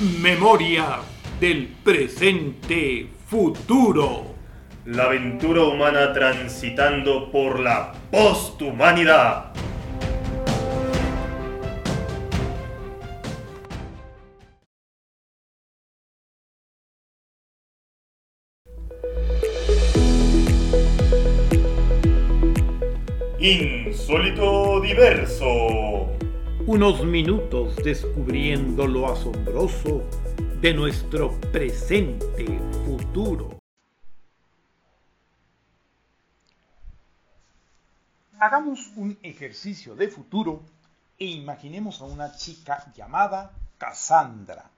Memoria del presente futuro. La aventura humana transitando por la posthumanidad. Insólito diverso. Unos minutos descubriendo lo asombroso de nuestro presente futuro. Hagamos un ejercicio de futuro e imaginemos a una chica llamada Cassandra.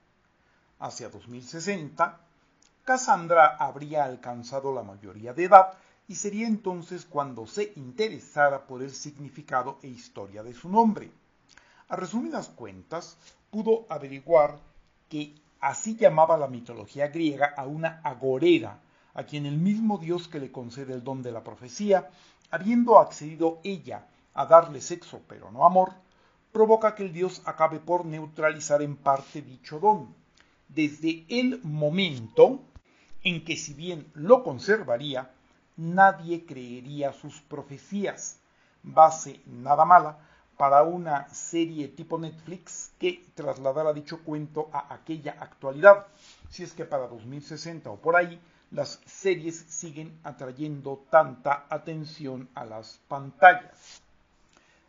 Hacia 2060, Cassandra habría alcanzado la mayoría de edad y sería entonces cuando se interesara por el significado e historia de su nombre. A resumidas cuentas, pudo averiguar que así llamaba la mitología griega a una agorera, a quien el mismo dios que le concede el don de la profecía, habiendo accedido ella a darle sexo pero no amor, provoca que el dios acabe por neutralizar en parte dicho don. Desde el momento en que si bien lo conservaría, nadie creería sus profecías. Base nada mala para una serie tipo Netflix que trasladara dicho cuento a aquella actualidad. Si es que para 2060 o por ahí las series siguen atrayendo tanta atención a las pantallas.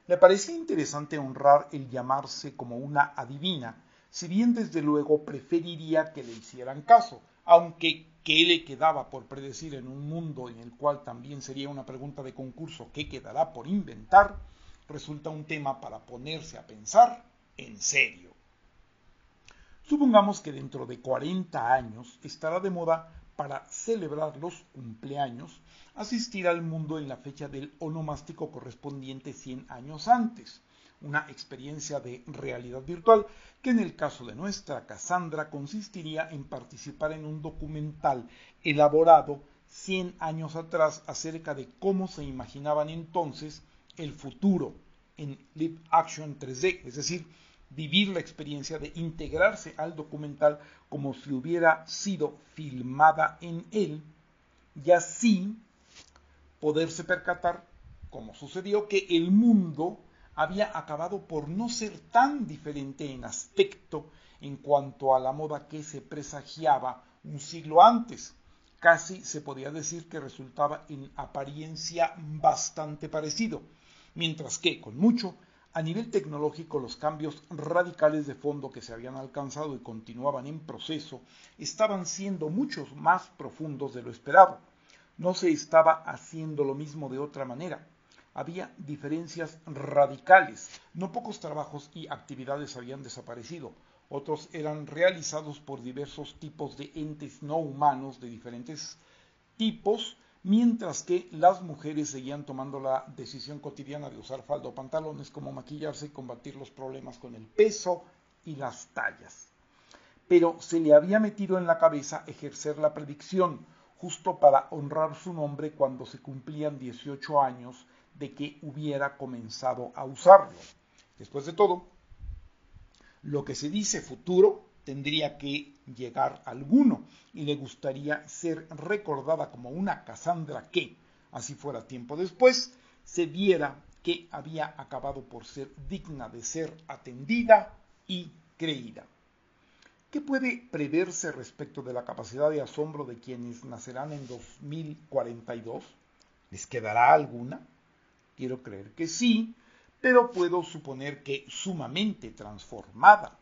Le parecía interesante honrar el llamarse como una adivina, si bien desde luego preferiría que le hicieran caso, aunque ¿qué le quedaba por predecir en un mundo en el cual también sería una pregunta de concurso ¿qué quedará por inventar? Resulta un tema para ponerse a pensar en serio. Supongamos que dentro de 40 años estará de moda para celebrar los cumpleaños asistir al mundo en la fecha del onomástico correspondiente 100 años antes, una experiencia de realidad virtual que en el caso de nuestra Cassandra consistiría en participar en un documental elaborado 100 años atrás acerca de cómo se imaginaban entonces el futuro en live action 3D, es decir, vivir la experiencia de integrarse al documental como si hubiera sido filmada en él y así poderse percatar, como sucedió, que el mundo había acabado por no ser tan diferente en aspecto en cuanto a la moda que se presagiaba un siglo antes. Casi se podía decir que resultaba en apariencia bastante parecido, mientras que, con mucho, a nivel tecnológico los cambios radicales de fondo que se habían alcanzado y continuaban en proceso estaban siendo muchos más profundos de lo esperado. No se estaba haciendo lo mismo de otra manera había diferencias radicales. No pocos trabajos y actividades habían desaparecido. Otros eran realizados por diversos tipos de entes no humanos de diferentes tipos, mientras que las mujeres seguían tomando la decisión cotidiana de usar falda o pantalones como maquillarse y combatir los problemas con el peso y las tallas. Pero se le había metido en la cabeza ejercer la predicción, justo para honrar su nombre cuando se cumplían 18 años de que hubiera comenzado a usarlo. Después de todo, lo que se dice futuro tendría que llegar alguno y le gustaría ser recordada como una Cassandra que, así fuera tiempo después, se viera que había acabado por ser digna de ser atendida y creída. ¿Qué puede preverse respecto de la capacidad de asombro de quienes nacerán en 2042? ¿Les quedará alguna? Quiero creer que sí, pero puedo suponer que sumamente transformada.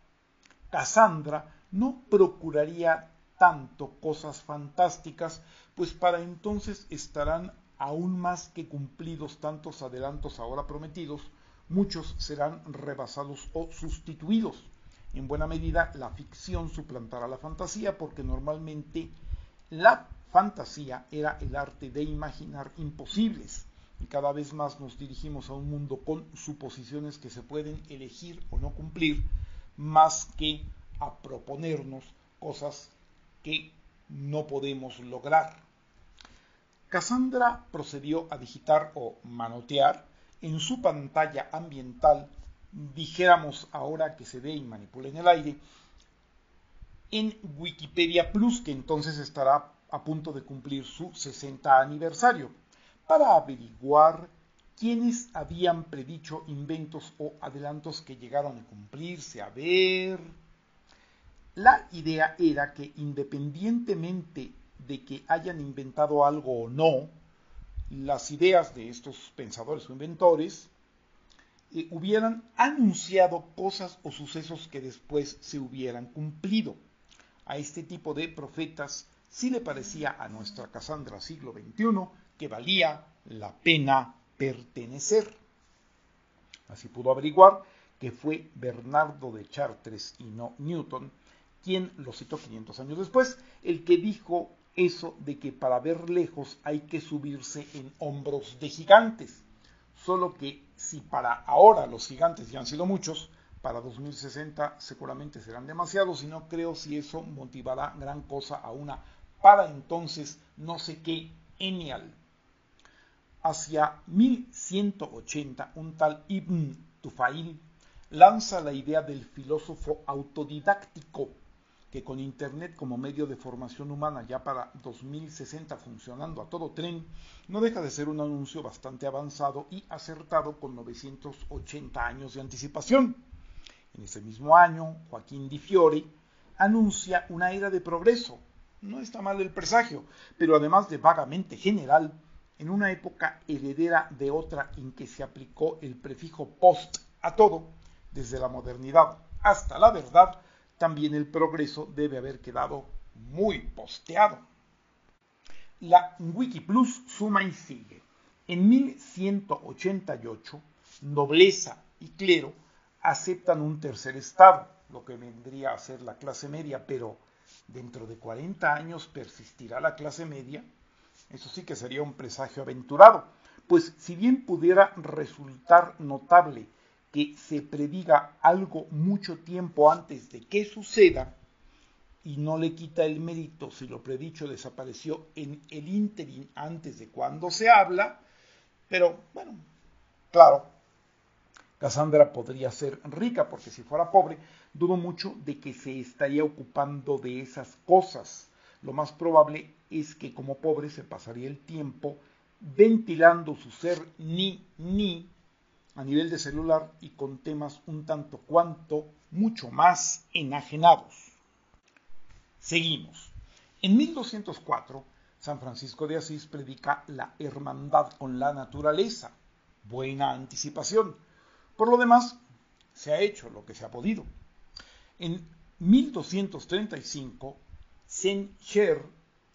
Cassandra no procuraría tanto cosas fantásticas, pues para entonces estarán aún más que cumplidos tantos adelantos ahora prometidos, muchos serán rebasados o sustituidos. En buena medida la ficción suplantará la fantasía porque normalmente la fantasía era el arte de imaginar imposibles y cada vez más nos dirigimos a un mundo con suposiciones que se pueden elegir o no cumplir, más que a proponernos cosas que no podemos lograr. Cassandra procedió a digitar o manotear en su pantalla ambiental, dijéramos ahora que se ve y manipula en el aire, en Wikipedia Plus, que entonces estará a punto de cumplir su 60 aniversario, para averiguar quiénes habían predicho inventos o adelantos que llegaron a cumplirse. A ver, la idea era que independientemente de que hayan inventado algo o no, las ideas de estos pensadores o inventores eh, hubieran anunciado cosas o sucesos que después se hubieran cumplido. A este tipo de profetas sí le parecía a nuestra Casandra siglo XXI que valía la pena pertenecer. Así pudo averiguar que fue Bernardo de Chartres y no Newton quien lo citó 500 años después, el que dijo eso de que para ver lejos hay que subirse en hombros de gigantes. Solo que si para ahora los gigantes ya han sido muchos, para 2060 seguramente serán demasiados y no creo si eso motivará gran cosa a una para entonces no sé qué enial. Hacia 1180 un tal Ibn Tufail lanza la idea del filósofo autodidáctico que con Internet como medio de formación humana ya para 2060 funcionando a todo tren, no deja de ser un anuncio bastante avanzado y acertado con 980 años de anticipación. En ese mismo año, Joaquín Di Fiore anuncia una era de progreso. No está mal el presagio, pero además de vagamente general, en una época heredera de otra en que se aplicó el prefijo post a todo, desde la modernidad hasta la verdad, también el progreso debe haber quedado muy posteado. La Wikiplus suma y sigue. En 1188, nobleza y clero aceptan un tercer estado, lo que vendría a ser la clase media, pero dentro de 40 años persistirá la clase media. Eso sí que sería un presagio aventurado, pues si bien pudiera resultar notable que se prediga algo mucho tiempo antes de que suceda y no le quita el mérito si lo predicho desapareció en el ínterin antes de cuando se habla, pero bueno, claro, Cassandra podría ser rica porque si fuera pobre, dudo mucho de que se estaría ocupando de esas cosas. Lo más probable es que como pobre se pasaría el tiempo ventilando su ser ni ni a nivel de celular y con temas un tanto cuanto mucho más enajenados. Seguimos. En 1204, San Francisco de Asís predica la hermandad con la naturaleza. Buena anticipación. Por lo demás, se ha hecho lo que se ha podido. En 1235, Saint-Cher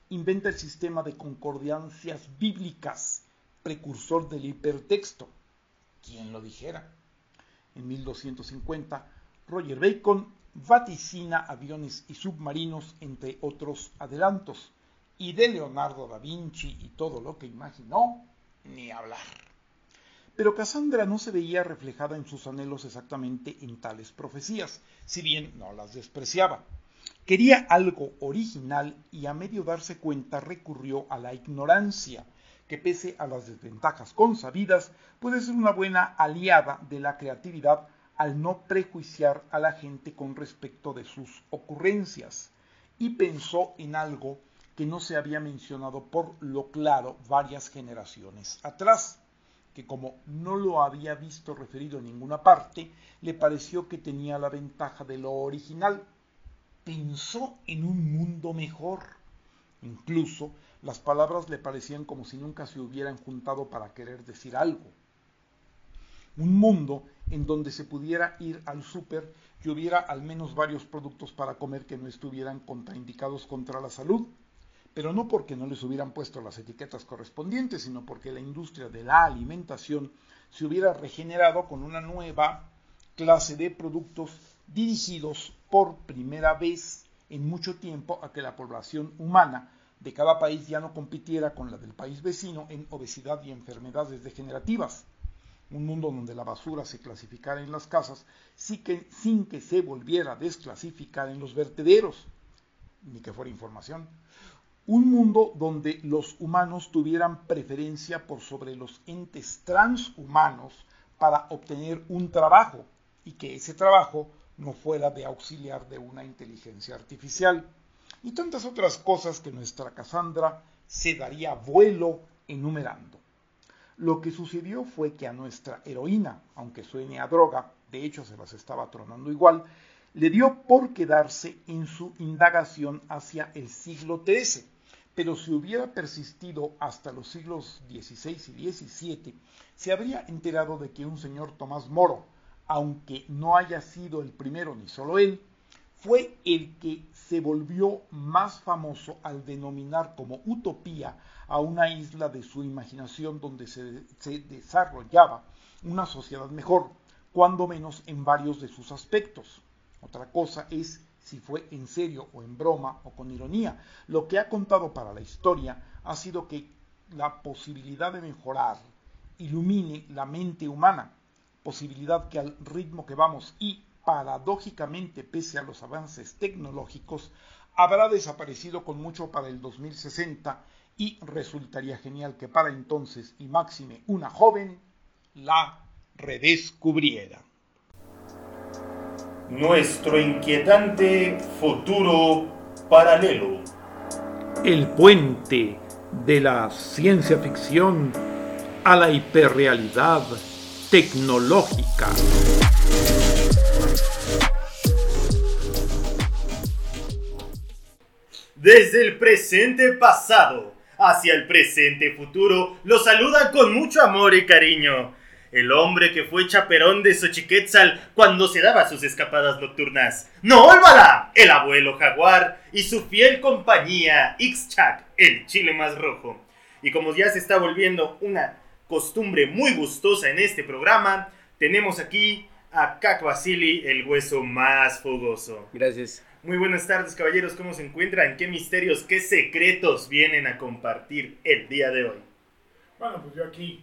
inventa el sistema de concordancias bíblicas, precursor del hipertexto ¿Quién lo dijera? En 1250, Roger Bacon vaticina aviones y submarinos, entre otros adelantos, y de Leonardo da Vinci y todo lo que imaginó, ni hablar. Pero Cassandra no se veía reflejada en sus anhelos exactamente en tales profecías, si bien no las despreciaba. Quería algo original y a medio darse cuenta recurrió a la ignorancia, que pese a las desventajas consabidas, puede ser una buena aliada de la creatividad al no prejuiciar a la gente con respecto de sus ocurrencias, y pensó en algo que no se había mencionado por lo claro varias generaciones atrás, que como no lo había visto referido en ninguna parte, le pareció que tenía la ventaja de lo original. Pensó en un mundo mejor. Incluso las palabras le parecían como si nunca se hubieran juntado para querer decir algo. Un mundo en donde se pudiera ir al súper y hubiera al menos varios productos para comer que no estuvieran contraindicados contra la salud, pero no porque no les hubieran puesto las etiquetas correspondientes, sino porque la industria de la alimentación se hubiera regenerado con una nueva clase de productos dirigidos por primera vez en mucho tiempo a que la población humana de cada país ya no compitiera con la del país vecino en obesidad y enfermedades degenerativas. Un mundo donde la basura se clasificara en las casas sin que, sin que se volviera a desclasificar en los vertederos, ni que fuera información. Un mundo donde los humanos tuvieran preferencia por sobre los entes transhumanos para obtener un trabajo y que ese trabajo no fuera de auxiliar de una inteligencia artificial, y tantas otras cosas que nuestra Cassandra se daría vuelo enumerando. Lo que sucedió fue que a nuestra heroína, aunque suene a droga, de hecho se las estaba tronando igual, le dio por quedarse en su indagación hacia el siglo XIII, pero si hubiera persistido hasta los siglos XVI y XVII, se habría enterado de que un señor Tomás Moro, aunque no haya sido el primero ni solo él, fue el que se volvió más famoso al denominar como utopía a una isla de su imaginación donde se, se desarrollaba una sociedad mejor, cuando menos en varios de sus aspectos. Otra cosa es si fue en serio o en broma o con ironía. Lo que ha contado para la historia ha sido que la posibilidad de mejorar ilumine la mente humana, posibilidad que al ritmo que vamos y paradójicamente pese a los avances tecnológicos habrá desaparecido con mucho para el 2060 y resultaría genial que para entonces y máxime una joven la redescubriera nuestro inquietante futuro paralelo. El puente de la ciencia ficción a la hiperrealidad tecnológica. Desde el presente pasado hacia el presente futuro, lo saluda con mucho amor y cariño el hombre que fue chaperón de Xochiquetzal cuando se daba sus escapadas nocturnas. ¡No olvida! El abuelo jaguar y su fiel compañía Ixchac, el chile más rojo. Y como ya se está volviendo una costumbre muy gustosa en este programa, tenemos aquí a Cac Basili, el hueso más fogoso. Gracias. Muy buenas tardes, caballeros. ¿Cómo se encuentran? ¿Qué misterios, qué secretos vienen a compartir el día de hoy? Bueno, pues yo aquí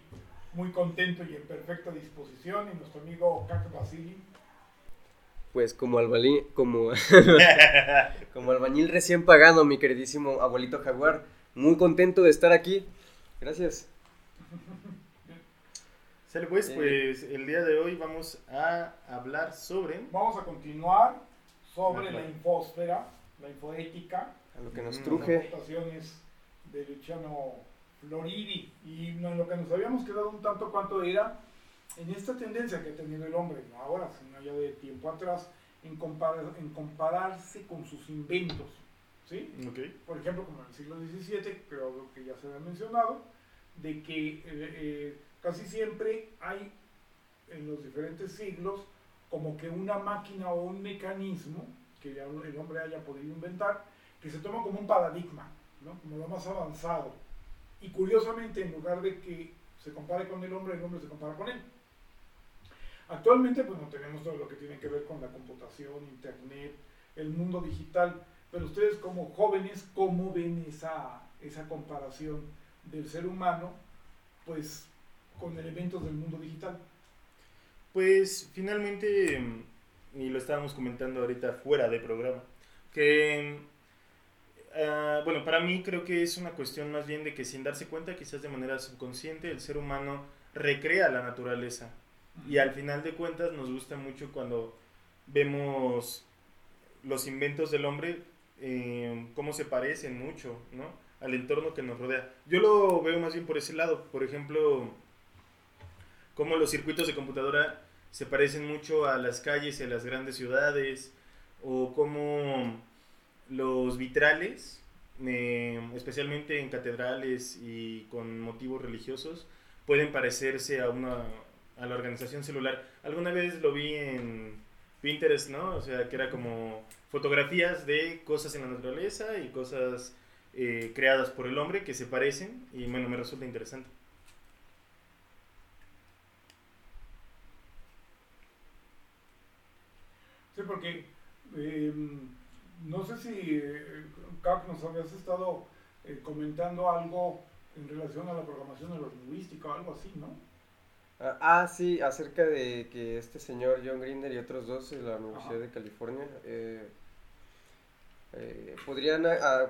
muy contento y en perfecta disposición. Y nuestro amigo Caco Basili. Pues como albañil, como, como albañil recién pagado, mi queridísimo abuelito Jaguar. Muy contento de estar aquí. Gracias. Sale pues, pues el día de hoy vamos a hablar sobre... Vamos a continuar sobre la infosfera, la infoética. A lo que nos truje. Las de Luciano Floridi. Y lo que nos habíamos quedado un tanto cuanto era en esta tendencia que ha tenido el hombre, no ahora, sino ya de tiempo atrás, en, en compararse con sus inventos. ¿sí? Por ejemplo, como en el siglo XVII, creo que ya se había mencionado, de que eh, eh, casi siempre hay en los diferentes siglos como que una máquina o un mecanismo que el hombre haya podido inventar, que se toma como un paradigma, como lo más avanzado. Y curiosamente, en lugar de que se compare con el hombre, el hombre se compara con él. Actualmente, pues no tenemos todo lo que tiene que ver con la computación, internet, el mundo digital, pero ustedes como jóvenes, ¿cómo ven esa, esa comparación del ser humano, pues, con elementos del mundo digital? Pues finalmente, y lo estábamos comentando ahorita fuera de programa, que Ah, bueno, para mí creo que es una cuestión más bien de que sin darse cuenta, quizás de manera subconsciente, el ser humano recrea la naturaleza. Y al final de cuentas nos gusta mucho cuando vemos los inventos del hombre, eh, cómo se parecen mucho, ¿no? Al entorno que nos rodea. Yo lo veo más bien por ese lado. Por ejemplo, cómo los circuitos de computadora se parecen mucho a las calles y a las grandes ciudades, o cómo los vitrales, eh, especialmente en catedrales y con motivos religiosos, pueden parecerse a una a la organización celular. Alguna vez lo vi en Pinterest, ¿no? O sea, que era como fotografías de cosas en la naturaleza y cosas eh, creadas por el hombre que se parecen y bueno, me resulta interesante. Porque em, no sé si, Cap, nos habías estado eh, comentando algo en relación a la programación neurolingüística o algo así, ¿no? Ah, ah, sí, acerca de que este señor John Grinder y otros dos de la Universidad de California eh, eh, podrían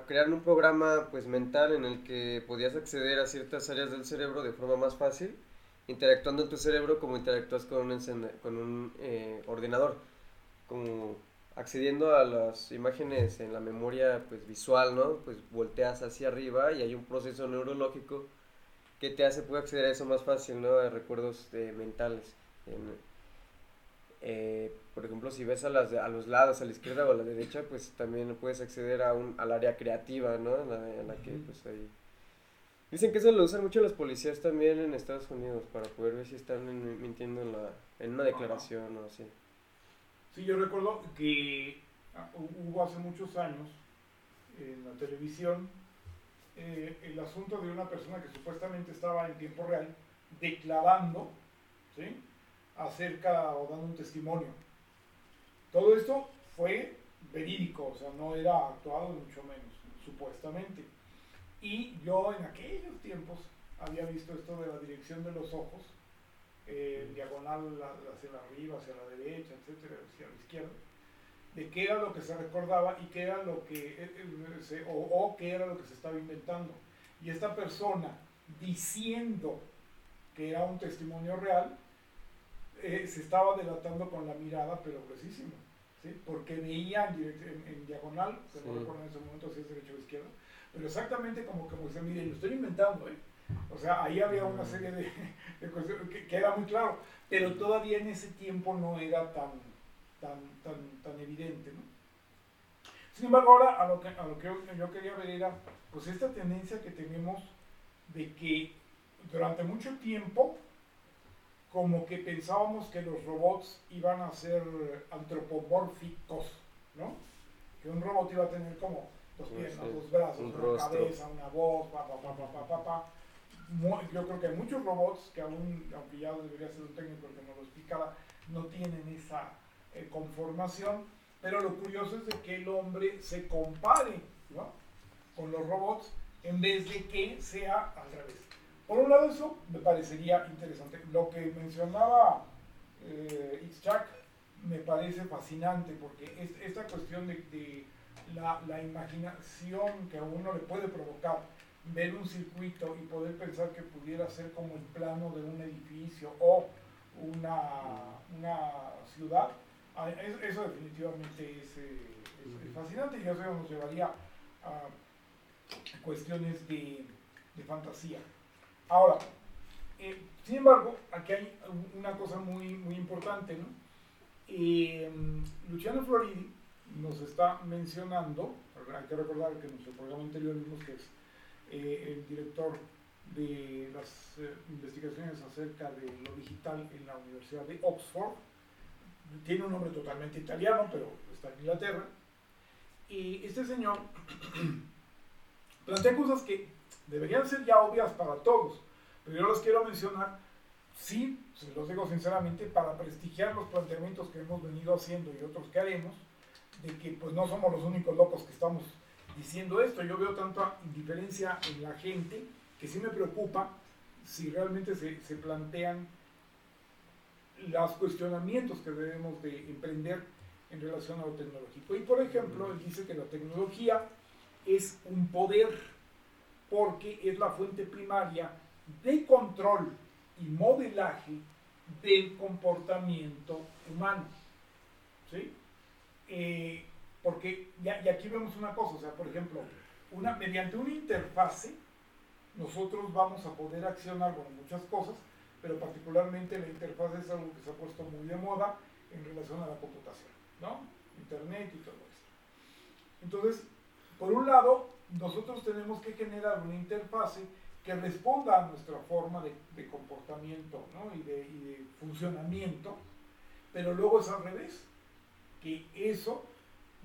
crear un programa pues mental en el que podías acceder a ciertas áreas del cerebro de forma más fácil, interactuando en tu cerebro como interactúas con un, con un ordenador como accediendo a las imágenes en la memoria pues visual, ¿no? Pues volteas hacia arriba y hay un proceso neurológico que te hace poder acceder a eso más fácil, ¿no? A recuerdos eh, mentales. Eh, por ejemplo, si ves a, las, a los lados, a la izquierda o a la derecha, pues también puedes acceder a un, al área creativa, ¿no? En la, en la que pues ahí... Dicen que eso lo usan mucho los policías también en Estados Unidos para poder ver si están mintiendo en, la, en una declaración o así. Sí, yo recuerdo que hubo hace muchos años en la televisión eh, el asunto de una persona que supuestamente estaba en tiempo real declarando, ¿sí? acerca o dando un testimonio. Todo esto fue verídico, o sea, no era actuado mucho menos, supuestamente. Y yo en aquellos tiempos había visto esto de la dirección de los ojos, eh, diagonal hacia arriba, hacia la derecha, etcétera, hacia la izquierda, de qué era lo que se recordaba y qué era lo que, eh, eh, o, o qué era lo que se estaba inventando. Y esta persona diciendo que era un testimonio real, eh, se estaba delatando con la mirada, pero precisísimo, ¿sí? porque veía en, diagonal, que no recuerdo en ese momento si es derecho o izquierda, pero exactamente como que se mire, lo estoy inventando, ¿eh? O sea, ahí había una mm. serie de, cuestiones que, era muy claro, pero todavía en ese tiempo no era tan, tan, tan, tan evidente, ¿no? Sin embargo, ahora a lo que, a lo que yo quería ver era, pues esta tendencia que tenemos de que durante mucho tiempo como que pensábamos que los robots iban a ser antropomórficos, ¿no? Que un robot iba a tener como dos piernas, dos brazos, una cabeza, una voz, pa, pa, pa, pa, pa, pa, Yo creo que hay muchos robots que aún, aunque ya debería ser un técnico que nos lo explicara, no tienen esa eh, conformación, pero lo curioso es de que el hombre se compare, ¿no? Con los robots en vez de que sea al revés. Por un lado eso me parecería interesante. Lo que mencionaba eh, me parece fascinante porque es, esta cuestión de, la, imaginación que a uno le puede provocar ver un circuito y poder pensar que pudiera ser como el plano de un edificio o una, ciudad, ah, eso definitivamente es, eh, fascinante y eso nos llevaría a cuestiones de fantasía. Ahora, eh, sin embargo, aquí hay una cosa muy, muy importante, ¿no? Eh, Luciano Floridi nos está mencionando, hay que recordar que en nuestro programa anterior vimos que es eh, el director de las investigaciones acerca de lo digital en la Universidad de Oxford, tiene un nombre totalmente italiano, pero está en Inglaterra, y este señor plantea cosas que deberían ser ya obvias para todos, pero yo los quiero mencionar, sí, se los digo sinceramente, para prestigiar los planteamientos que hemos venido haciendo y otros que haremos, de que pues no somos los únicos locos que estamos diciendo esto. Yo veo tanta indiferencia en la gente que sí me preocupa si realmente se, se plantean los cuestionamientos que debemos de emprender en relación a lo tecnológico. Y por ejemplo, él dice que la tecnología es un poder porque es la fuente primaria de control y modelaje del comportamiento humano. ¿Sí? Eh, porque, y aquí vemos una cosa, o sea, por ejemplo, una, mediante una interfase, nosotros vamos a poder accionar con muchas cosas, pero particularmente la interfase es algo que se ha puesto muy de moda en relación a la computación, ¿no? Internet y todo eso. Entonces, por un lado, nosotros tenemos que generar una interfase que responda a nuestra forma de, comportamiento y, de, funcionamiento, pero luego es al revés, que eso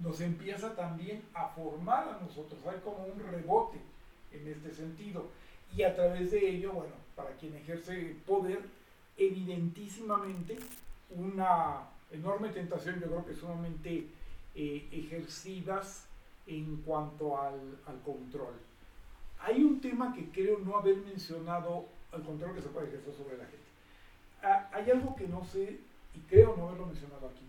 nos empieza también a formar a nosotros, hay como un rebote en este sentido, y a través de ello, bueno, para quien ejerce poder, evidentísimamente una enorme tentación, yo creo que sumamente eh, ejercidas en cuanto al control. Hay un tema que creo no haber mencionado al control que se puede ejercer sobre la gente. Ah, hay algo que no sé y creo no haberlo mencionado aquí.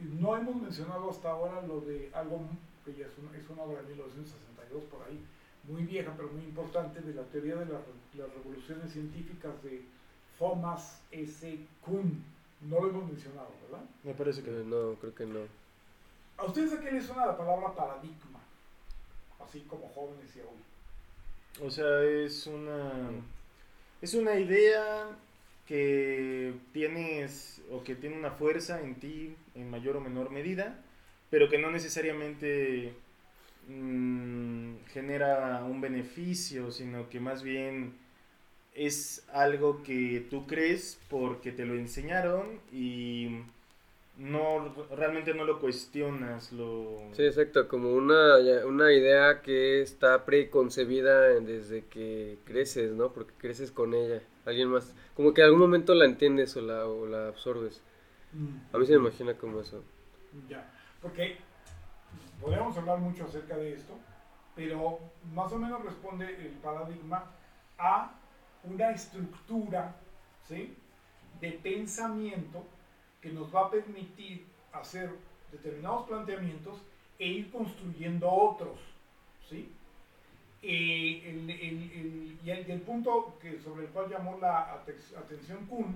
No hemos mencionado hasta ahora lo de algo que ya es una, es una obra de 1962 por ahí, muy vieja pero muy importante, de la teoría de las revoluciones científicas de Thomas S. Kuhn, No lo hemos mencionado, ¿verdad? Me parece que no, creo que no. ¿A ustedes a qué les suena la palabra paradigma? Así como jóvenes y hoy. O sea, es una. Es una idea que tienes o que tiene una fuerza en ti en mayor o menor medida, pero que no necesariamente mm, genera un beneficio, sino que más bien es algo que tú crees porque te lo enseñaron y no realmente no lo cuestionas, lo Sí, exacto, como una, una idea que está preconcebida desde que creces, ¿no? Porque creces con ella, alguien más, como que en algún momento la entiendes o la, o la absorbes. A mí se me imagina como eso. Ya, porque podríamos hablar mucho acerca de esto, pero más o menos responde el paradigma a una estructura ¿sí? de pensamiento que nos va a permitir hacer determinados planteamientos e ir construyendo otros. ¿sí? Eh, el, el- el- y, el, punto que, sobre el cual llamó la ate- atención Kuhn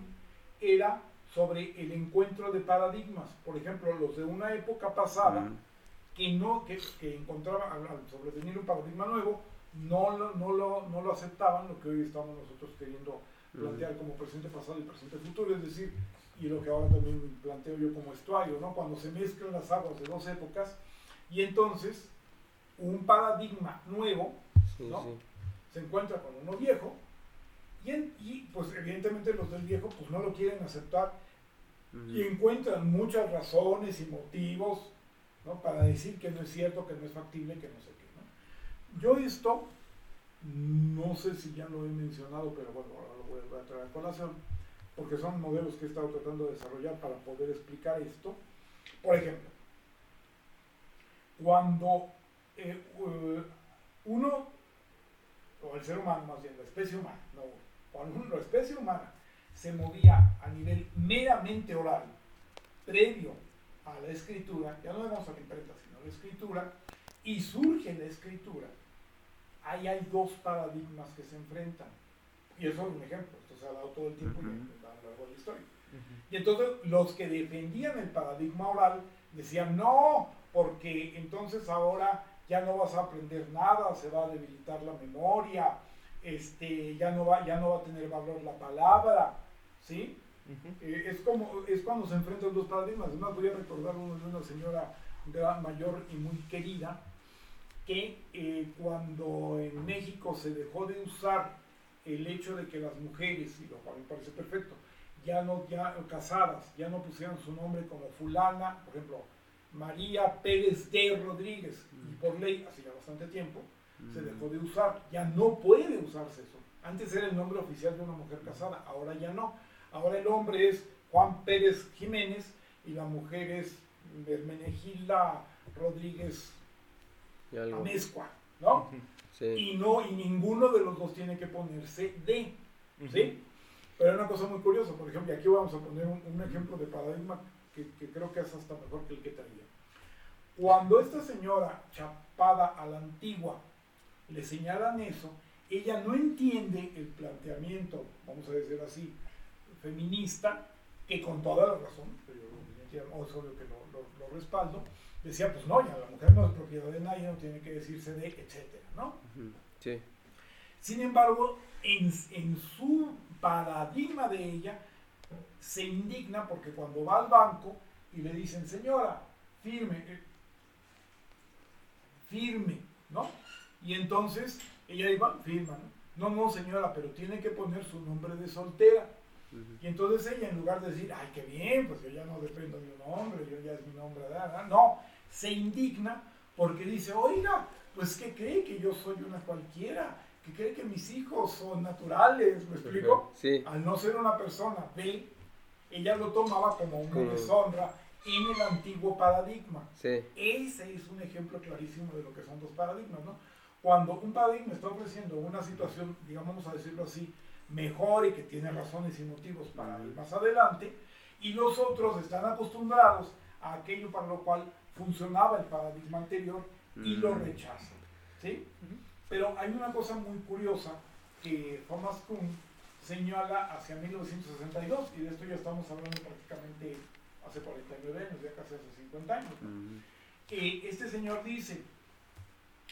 era sobre el encuentro de paradigmas. Por ejemplo, los de una época pasada que no que, que encontraban al, al sobrevenir un paradigma nuevo no lo, no, lo, no lo aceptaban lo que hoy estamos nosotros queriendo plantear como presente pasado y presente futuro. Es decir y lo que ahora también planteo yo como estuario no cuando se mezclan las aguas de dos épocas y entonces un paradigma nuevo Sí, ¿no? sí. se encuentra con uno viejo y, en- y, pues evidentemente los del viejo pues no lo quieren aceptar y encuentran muchas razones y motivos ¿no? para decir que no es cierto, que no es factible, que no sé qué. ¿no? Yo esto, no sé si ya lo he mencionado, pero bueno, ahora lo voy a- voy a traer a colación, porque son modelos que he estado tratando de desarrollar para poder explicar esto. Por ejemplo, cuando eh, eh, uno, o el ser humano más bien, la especie humana, no, cuando uno- la especie humana se movía a nivel meramente oral, previo a la escritura, ya no vamos a la imprenta, sino a la escritura, y surge la escritura, ahí hay dos paradigmas que se enfrentan. Y eso es un ejemplo, esto se ha dado todo el tiempo y a lo largo de la historia. Y entonces los que defendían el paradigma oral decían, no, porque entonces ahora ya no vas a aprender nada, se va a debilitar la memoria, este, ya, no va, ya no va a tener valor la palabra, ¿sí? Eh, es como es cuando se enfrentan dos paradigmas. Además, voy a recordar uno de una señora mayor y muy querida que eh, cuando en México se dejó de usar el hecho de que las mujeres, y lo cual me parece perfecto, ya no, ya casadas, ya no pusieran su nombre como fulana, por ejemplo, María Pérez de Rodríguez, y por ley, hace ya bastante tiempo, se dejó de usar, ya no puede usarse eso. Antes era el nombre oficial de una mujer casada, ahora ya no. Ahora el hombre es Juan Pérez Jiménez y la mujer es Hermenegilda Rodríguez. Amezcua, ¿no? Sí. Y no, y ninguno de los dos tiene que ponerse de, ¿sí? Pero hay una cosa muy curiosa, por ejemplo, y aquí vamos a poner un, un ejemplo de paradigma que, que creo que es hasta mejor que el que traía. Cuando esta señora chapada a la antigua le señalan eso, ella no entiende el planteamiento, vamos a decir así, feminista, que con toda la razón, pero yo es obvio que lo, lo- lo respaldo, decía, pues no, ya la mujer no es propiedad de nadie, no tiene que decirse de, etcétera, ¿no? Sí. Sin embargo, en, en su paradigma de ella, se indigna porque cuando va al banco y le dicen, señora, firme, eh, firme, ¿no? Y entonces ella iba, firma, ¿no? No, no, señora, pero tiene que poner su nombre de soltera. Y entonces ella, en lugar de decir, ay, qué bien, pues yo ya no dependo de un hombre, yo ya es mi nombre, ¿verdad? no, se indigna porque dice, oiga, pues que cree que yo soy una cualquiera, que cree que mis hijos son naturales, ¿me explico? Sí. Al no ser una persona B, ella lo tomaba como una deshonra en el antiguo paradigma. Sí. Ese es un ejemplo clarísimo de lo que son dos paradigmas, ¿no? Cuando un paradigma está ofreciendo una situación, digamos, vamos a decirlo así, mejor y que tiene razones y motivos para ir más adelante, y los otros están acostumbrados a aquello para lo cual funcionaba el paradigma anterior y lo Mm. rechazan, ¿sí? Pero hay una cosa muy curiosa que Thomas Kuhn señala hacia 1962, y de esto ya estamos hablando prácticamente hace 49 años, ya casi hace 50 años. que este señor dice,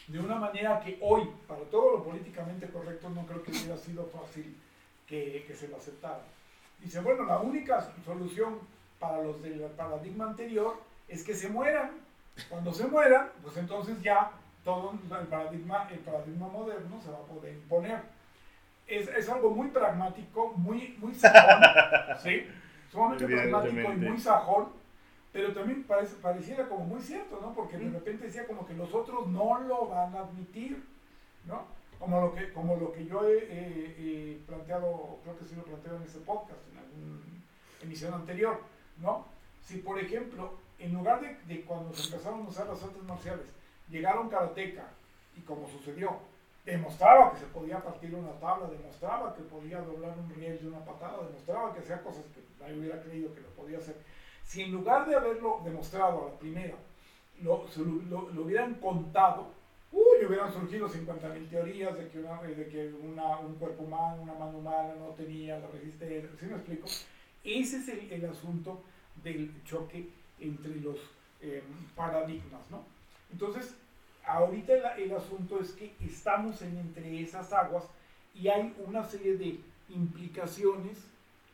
de una manera que hoy, para todo lo políticamente correcto, no creo que hubiera sido fácil que, que se lo aceptara. Dice, bueno, la única solución para los del paradigma anterior es que se mueran. Cuando se mueran, pues entonces ya todo el paradigma, el paradigma moderno se va a poder imponer. Es, es algo muy pragmático, muy, muy ¿sí? Sumamente pragmático y muy sajón, pero también parece, pareciera como muy cierto, ¿no? Porque de repente decía como que los otros no lo van a admitir, ¿no? Como lo que, como lo que yo he, planteado, creo que sí lo planteo en ese podcast, en alguna emisión anterior, ¿no? Si, por ejemplo, en lugar de, de cuando se empezaron a usar las artes marciales, llegaron karateca y como sucedió, demostraba que se podía partir una tabla, demostraba que podía doblar un riel de una patada, demostraba que hacía cosas que nadie hubiera creído que lo podía hacer. Si en lugar de haberlo demostrado a la primera, lo, lo, hubieran contado, uy, hubieran surgido 50.000 teorías de que, una, de que un cuerpo humano, una mano humana no tenía la resistencia, ¿sí me explico? Ese es el, el asunto del choque entre los eh, paradigmas, ¿no? Entonces, ahorita el, asunto es que estamos en entre esas aguas y hay una serie de implicaciones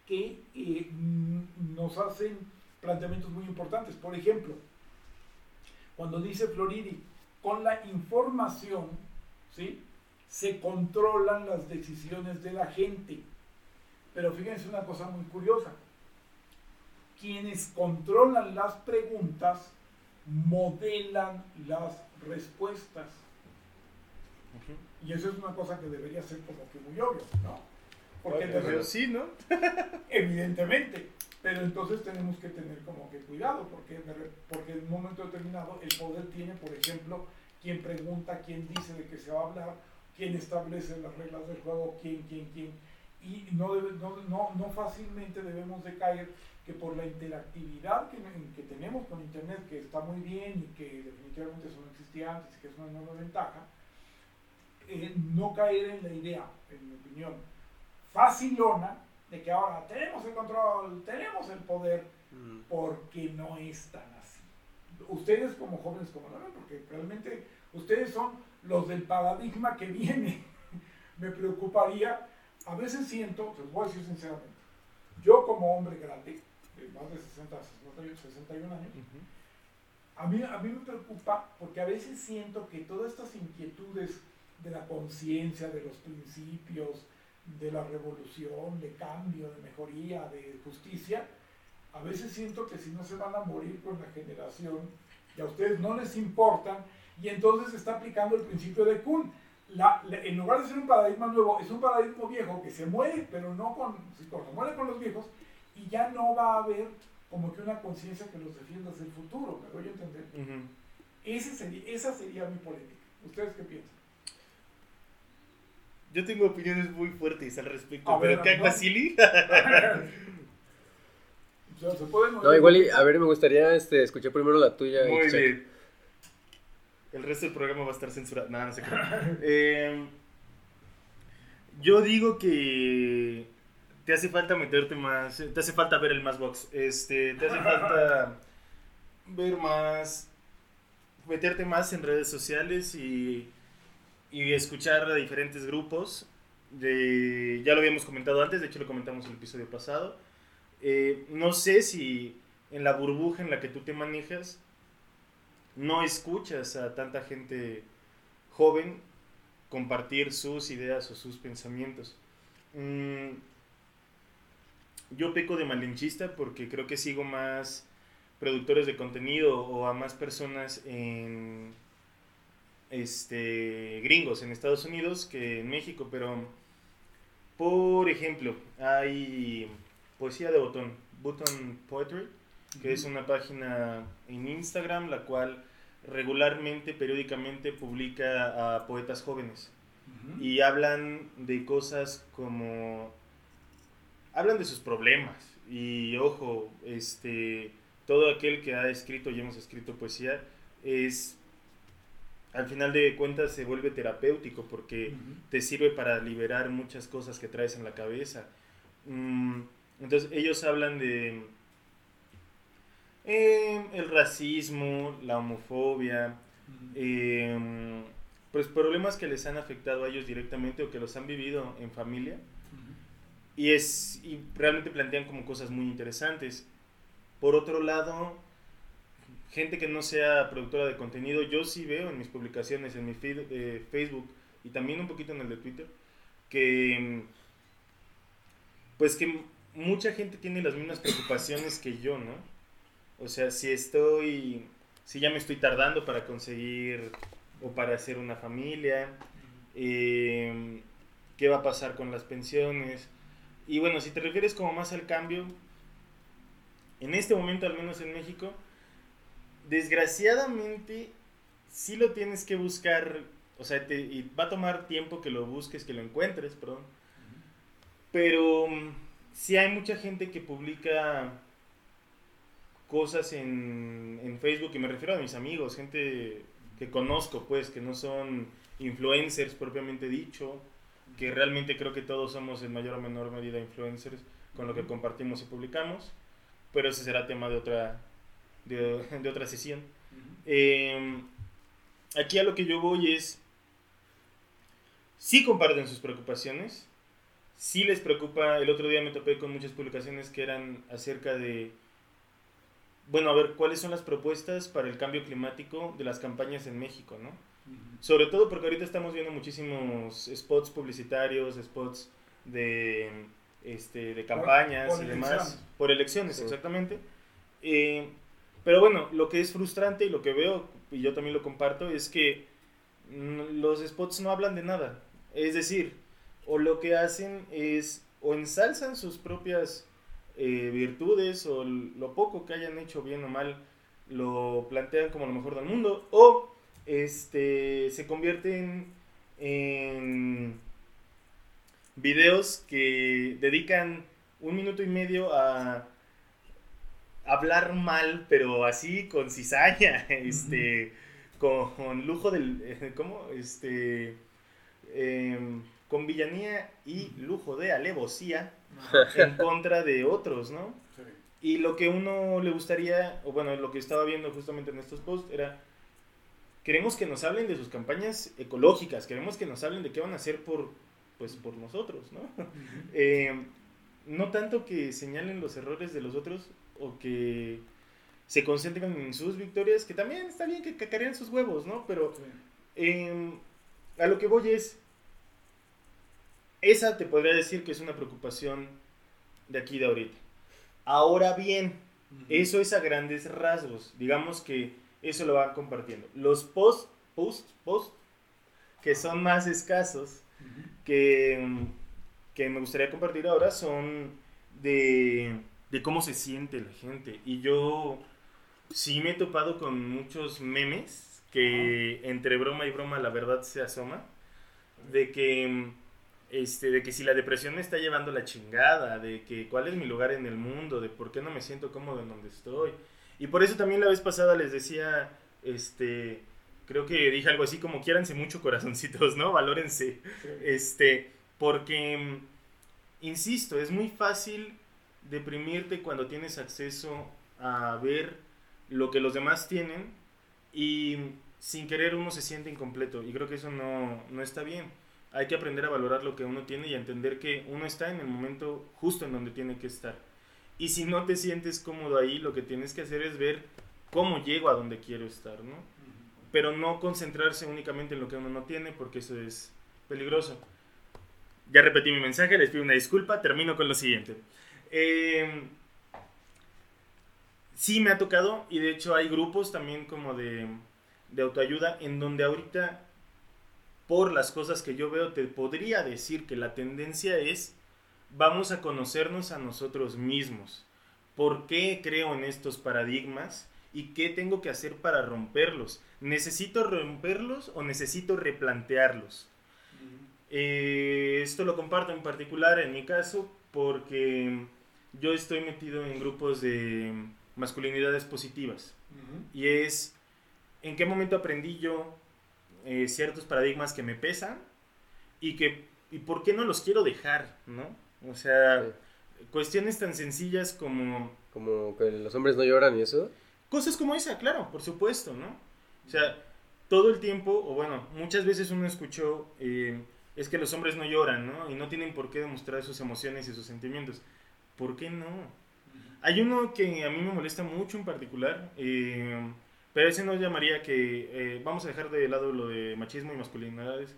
que eh, nos hacen planteamientos muy importantes. Por ejemplo, cuando dice Floridi, con la información, ¿sí? Se controlan las decisiones de la gente. Pero fíjense una cosa muy curiosa. Quienes controlan las preguntas modelan las respuestas. Y eso es una cosa que debería ser como que muy obvio, ¿no? Porque sí, ¿no? evidentemente. Pero entonces tenemos que tener como que cuidado, porque, porque en un momento determinado el poder tiene, por ejemplo, quien pregunta, quién dice de qué se va a hablar, quién establece las reglas del juego, quién, quién, quién. Y no, no, no, no fácilmente debemos de caer que por la interactividad que, que, tenemos con Internet, que está muy bien y que definitivamente eso no existía antes y que es una enorme ventaja, eh, no caer en la idea, en mi opinión, facilona de que ahora tenemos el control, tenemos el poder, mm. porque no es tan así. Ustedes como jóvenes como no, porque realmente ustedes son los del paradigma que viene. Me preocuparía, a veces siento, les voy a decir sinceramente, yo como hombre grande, de más de 60, 61 años, a, mí, a mí me preocupa porque a veces siento que todas estas inquietudes de la conciencia, de los principios, de la revolución, de cambio, de mejoría, de justicia, a veces siento que si no se van a morir con la generación y a ustedes no les importan, y entonces se está aplicando el principio de Kuhn. La, en lugar de ser un paradigma nuevo, es un paradigma viejo que se muere, pero no con, se muere con los viejos, y ya no va a haber como que una conciencia que los defienda hacia el futuro, ¿me voy a entender? Ese sería, esa sería mi política. ¿Ustedes qué piensan? Yo tengo opiniones muy fuertes al respecto, pero ¿qué hago así? no, igual, a ver, me gustaría este, escuchar primero la tuya. Muy bien. El resto del programa va a estar censurado. Nada, no sé eh, yo digo que te hace falta meterte más, te hace falta ver el más box, este, te hace falta ver más, meterte más en redes sociales y y escuchar a diferentes grupos. De, ya lo habíamos comentado antes, de hecho lo comentamos en el episodio pasado. Eh, no sé si en la burbuja en la que tú te manejas no escuchas a tanta gente joven compartir sus ideas o sus pensamientos. Mm, yo peco de malinchista porque creo que sigo más productores de contenido o a más personas en este, gringos en Estados Unidos que en México, pero por ejemplo, hay poesía de botón, Button Poetry, que es una página en Instagram la cual regularmente, periódicamente publica a poetas jóvenes y hablan de cosas como hablan de sus problemas y ojo, este todo aquel que ha escrito y hemos escrito poesía es al final de cuentas se vuelve terapéutico porque te sirve para liberar muchas cosas que traes en la cabeza. Mm, entonces ellos hablan de eh, el racismo, la homofobia, eh, pues problemas que les han afectado a ellos directamente o que los han vivido en familia. Y, es, y realmente plantean como cosas muy interesantes. Por otro lado, gente que no sea productora de contenido, yo sí veo en mis publicaciones, en mi de Facebook y también un poquito en el de Twitter, que pues que mucha gente tiene las mismas preocupaciones que yo, ¿no? O sea, si estoy, si ya me estoy tardando para conseguir o para hacer una familia, eh, qué va a pasar con las pensiones. Y bueno, si te refieres como más al cambio, en este momento, al menos en México, desgraciadamente sí lo tienes que buscar, o sea, te, y va a tomar tiempo que lo busques, que lo encuentres, perdón. Pero sí hay mucha gente que publica cosas en, en Facebook, y me refiero a mis amigos, gente que conozco, pues, que no son influencers propiamente dicho, que realmente creo que todos somos en mayor o menor medida influencers con lo que compartimos y publicamos, pero ese será tema de otra, de, de otra sesión. Eh, aquí a lo que yo voy es, sí comparten sus preocupaciones, sí les preocupa, el otro día me topé con muchas publicaciones que eran acerca de, bueno, a ver, ¿cuáles son las propuestas para el cambio climático de las campañas en México, no? Sobre todo porque ahorita estamos viendo muchísimos spots publicitarios, spots de, este, de campañas y demás, por elecciones, exactamente. Eh, pero bueno, lo que es frustrante y lo que veo, y yo también lo comparto, es que los spots no hablan de nada. Es decir, o lo que hacen es, o ensalzan sus propias eh, virtudes o lo poco que hayan hecho bien o mal, lo plantean como lo mejor del mundo, o este, se convierten en videos que dedican un minuto y medio a hablar mal, pero así con cizaña, este, con, lujo del, ¿cómo? Este, em, con villanía y lujo de alevosía en contra de otros, ¿no? Y lo que uno le gustaría, o bueno, lo que estaba viendo justamente en estos posts era queremos que nos hablen de sus campañas ecológicas, queremos que nos hablen de qué van a hacer por, pues, por nosotros, ¿no? Eh, no tanto que señalen los errores de los otros o que se concentren en sus victorias, que también está bien que cacarean sus huevos, ¿no? Pero em, a lo que voy es, esa te podría decir que es una preocupación de aquí de ahorita. Ahora bien, eso es a grandes rasgos. Digamos que eso lo van compartiendo. Los post, post, post, que son más escasos, que, que me gustaría compartir ahora, son de, de cómo se siente la gente. Y yo sí me he topado con muchos memes que entre broma y broma la verdad se asoma. De que, este, de que si la depresión me está llevando la chingada, de que cuál es mi lugar en el mundo, de por qué no me siento cómodo en donde estoy y por eso también la vez pasada les decía, este, creo que dije algo así como quiéranse mucho corazoncitos, ¿no? Valórense. Este, porque, insisto, es muy fácil deprimirte cuando tienes acceso a ver lo que los demás tienen y sin querer uno se siente incompleto. Y creo que eso no, no está bien. Hay que aprender a valorar lo que uno tiene y a entender que uno está en el momento justo en donde tiene que estar. Y si no te sientes cómodo ahí, lo que tienes que hacer es ver cómo llego a donde quiero estar, ¿no? Pero no concentrarse únicamente en lo que uno no tiene, porque eso es peligroso. Ya repetí mi mensaje, les pido una disculpa, termino con lo siguiente. Eh, sí me ha tocado, y de hecho hay grupos también como de, de autoayuda, en donde ahorita, por las cosas que yo veo, te podría decir que la tendencia es vamos a conocernos a nosotros mismos. ¿Por qué creo en estos paradigmas? ¿Y qué tengo que hacer para romperlos? ¿Necesito romperlos o necesito replantearlos? Eh, esto lo comparto en particular en mi caso porque yo estoy metido en grupos de masculinidades positivas. Y es, ¿en qué momento aprendí yo eh, ciertos paradigmas que me pesan y que, y por qué no los quiero dejar, ¿no? O sea, cuestiones tan sencillas como... Como que los hombres no lloran y eso. Cosas como esa, claro, por supuesto, ¿no? O sea, todo el tiempo, o bueno, muchas veces uno escuchó, eh, es que los hombres no lloran, ¿no? Y no tienen por qué demostrar sus emociones y sus sentimientos. ¿Por qué no? Hay uno que a mí me molesta mucho en particular, eh, pero ese no llamaría que, eh, vamos a dejar de lado lo de machismo y masculinidades,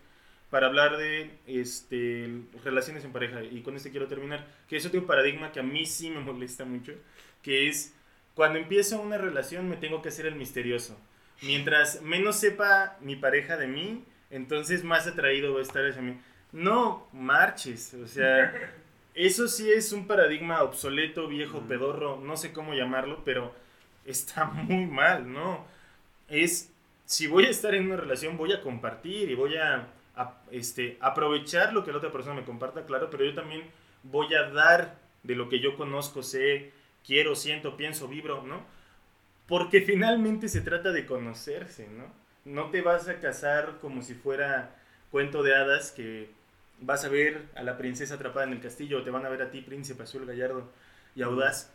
para hablar de este, relaciones en pareja. Y con este quiero terminar, que es otro paradigma que a mí sí me molesta mucho, que es cuando empiezo una relación me tengo que hacer el misterioso. Mientras menos sepa mi pareja de mí, entonces más atraído va a estar hacia mí. No marches, o sea, eso sí es un paradigma obsoleto, viejo, pedorro, no sé cómo llamarlo, pero está muy mal, ¿no? Es, si voy a estar en una relación, voy a compartir y voy a, a este, aprovechar lo que la otra persona me comparta, claro, pero yo también voy a dar de lo que yo conozco, sé, quiero, siento, pienso, vibro, ¿no? Porque finalmente se trata de conocerse, ¿no? No te vas a casar como si fuera cuento de hadas que vas a ver a la princesa atrapada en el castillo o te van a ver a ti, príncipe azul, gallardo y audaz.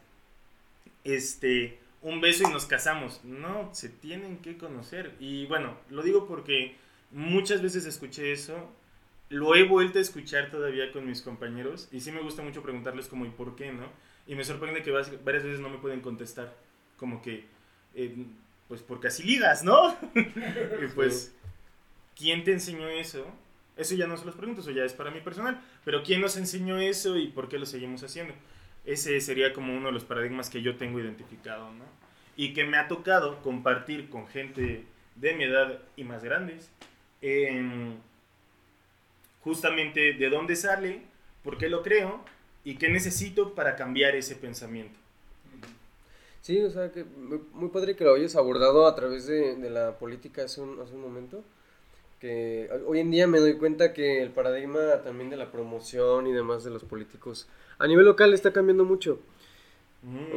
Este, un beso y nos casamos. No, se tienen que conocer. Y bueno, lo digo porque muchas veces escuché eso. Lo he vuelto a escuchar todavía con mis compañeros y sí me gusta mucho preguntarles como y por qué, ¿no? Y me sorprende que varias veces no me pueden contestar. Como que, eh, pues porque así ligas, ¿no? y pues, ¿quién te enseñó eso? Eso ya no se los pregunto, eso ya es para mí personal. Pero ¿quién nos enseñó eso y por qué lo seguimos haciendo? Ese sería como uno de los paradigmas que yo tengo identificado, ¿no? Y que me ha tocado compartir con gente de mi edad y más grandes. Justamente de dónde sale, por qué lo creo y qué necesito para cambiar ese pensamiento. Sí, o sea, que muy, padre que lo hayas abordado a través de, la política hace un, hace un momento. Que hoy en día me doy cuenta que el paradigma también de la promoción y demás de los políticos a nivel local está cambiando mucho.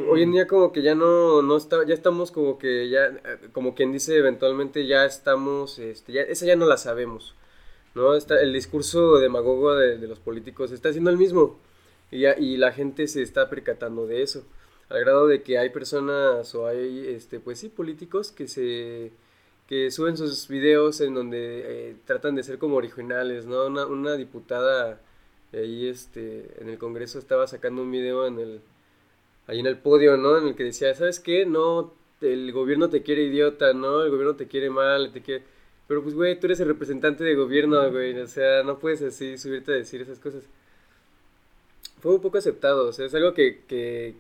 Hoy en día como que ya no, no está, ya estamos como que ya, como quien dice eventualmente ya estamos, este, ya, esa ya no la sabemos, ¿no? Está, el discurso demagogo de, los políticos está siendo el mismo. Y, la gente se está percatando de eso. Al grado de que hay personas o hay, este, pues sí, políticos que se que suben sus videos en donde eh, tratan de ser como originales, ¿no? Una, una diputada ahí este, en el Congreso estaba sacando un video en el, ahí en el podio, ¿no? En el que decía, ¿sabes qué? No, el gobierno te quiere idiota, ¿no? El gobierno te quiere mal, te quiere... Pero pues, güey, tú eres el representante de gobierno, güey, o sea, no puedes así subirte a decir esas cosas fue un poco aceptado, o sea, es algo que, que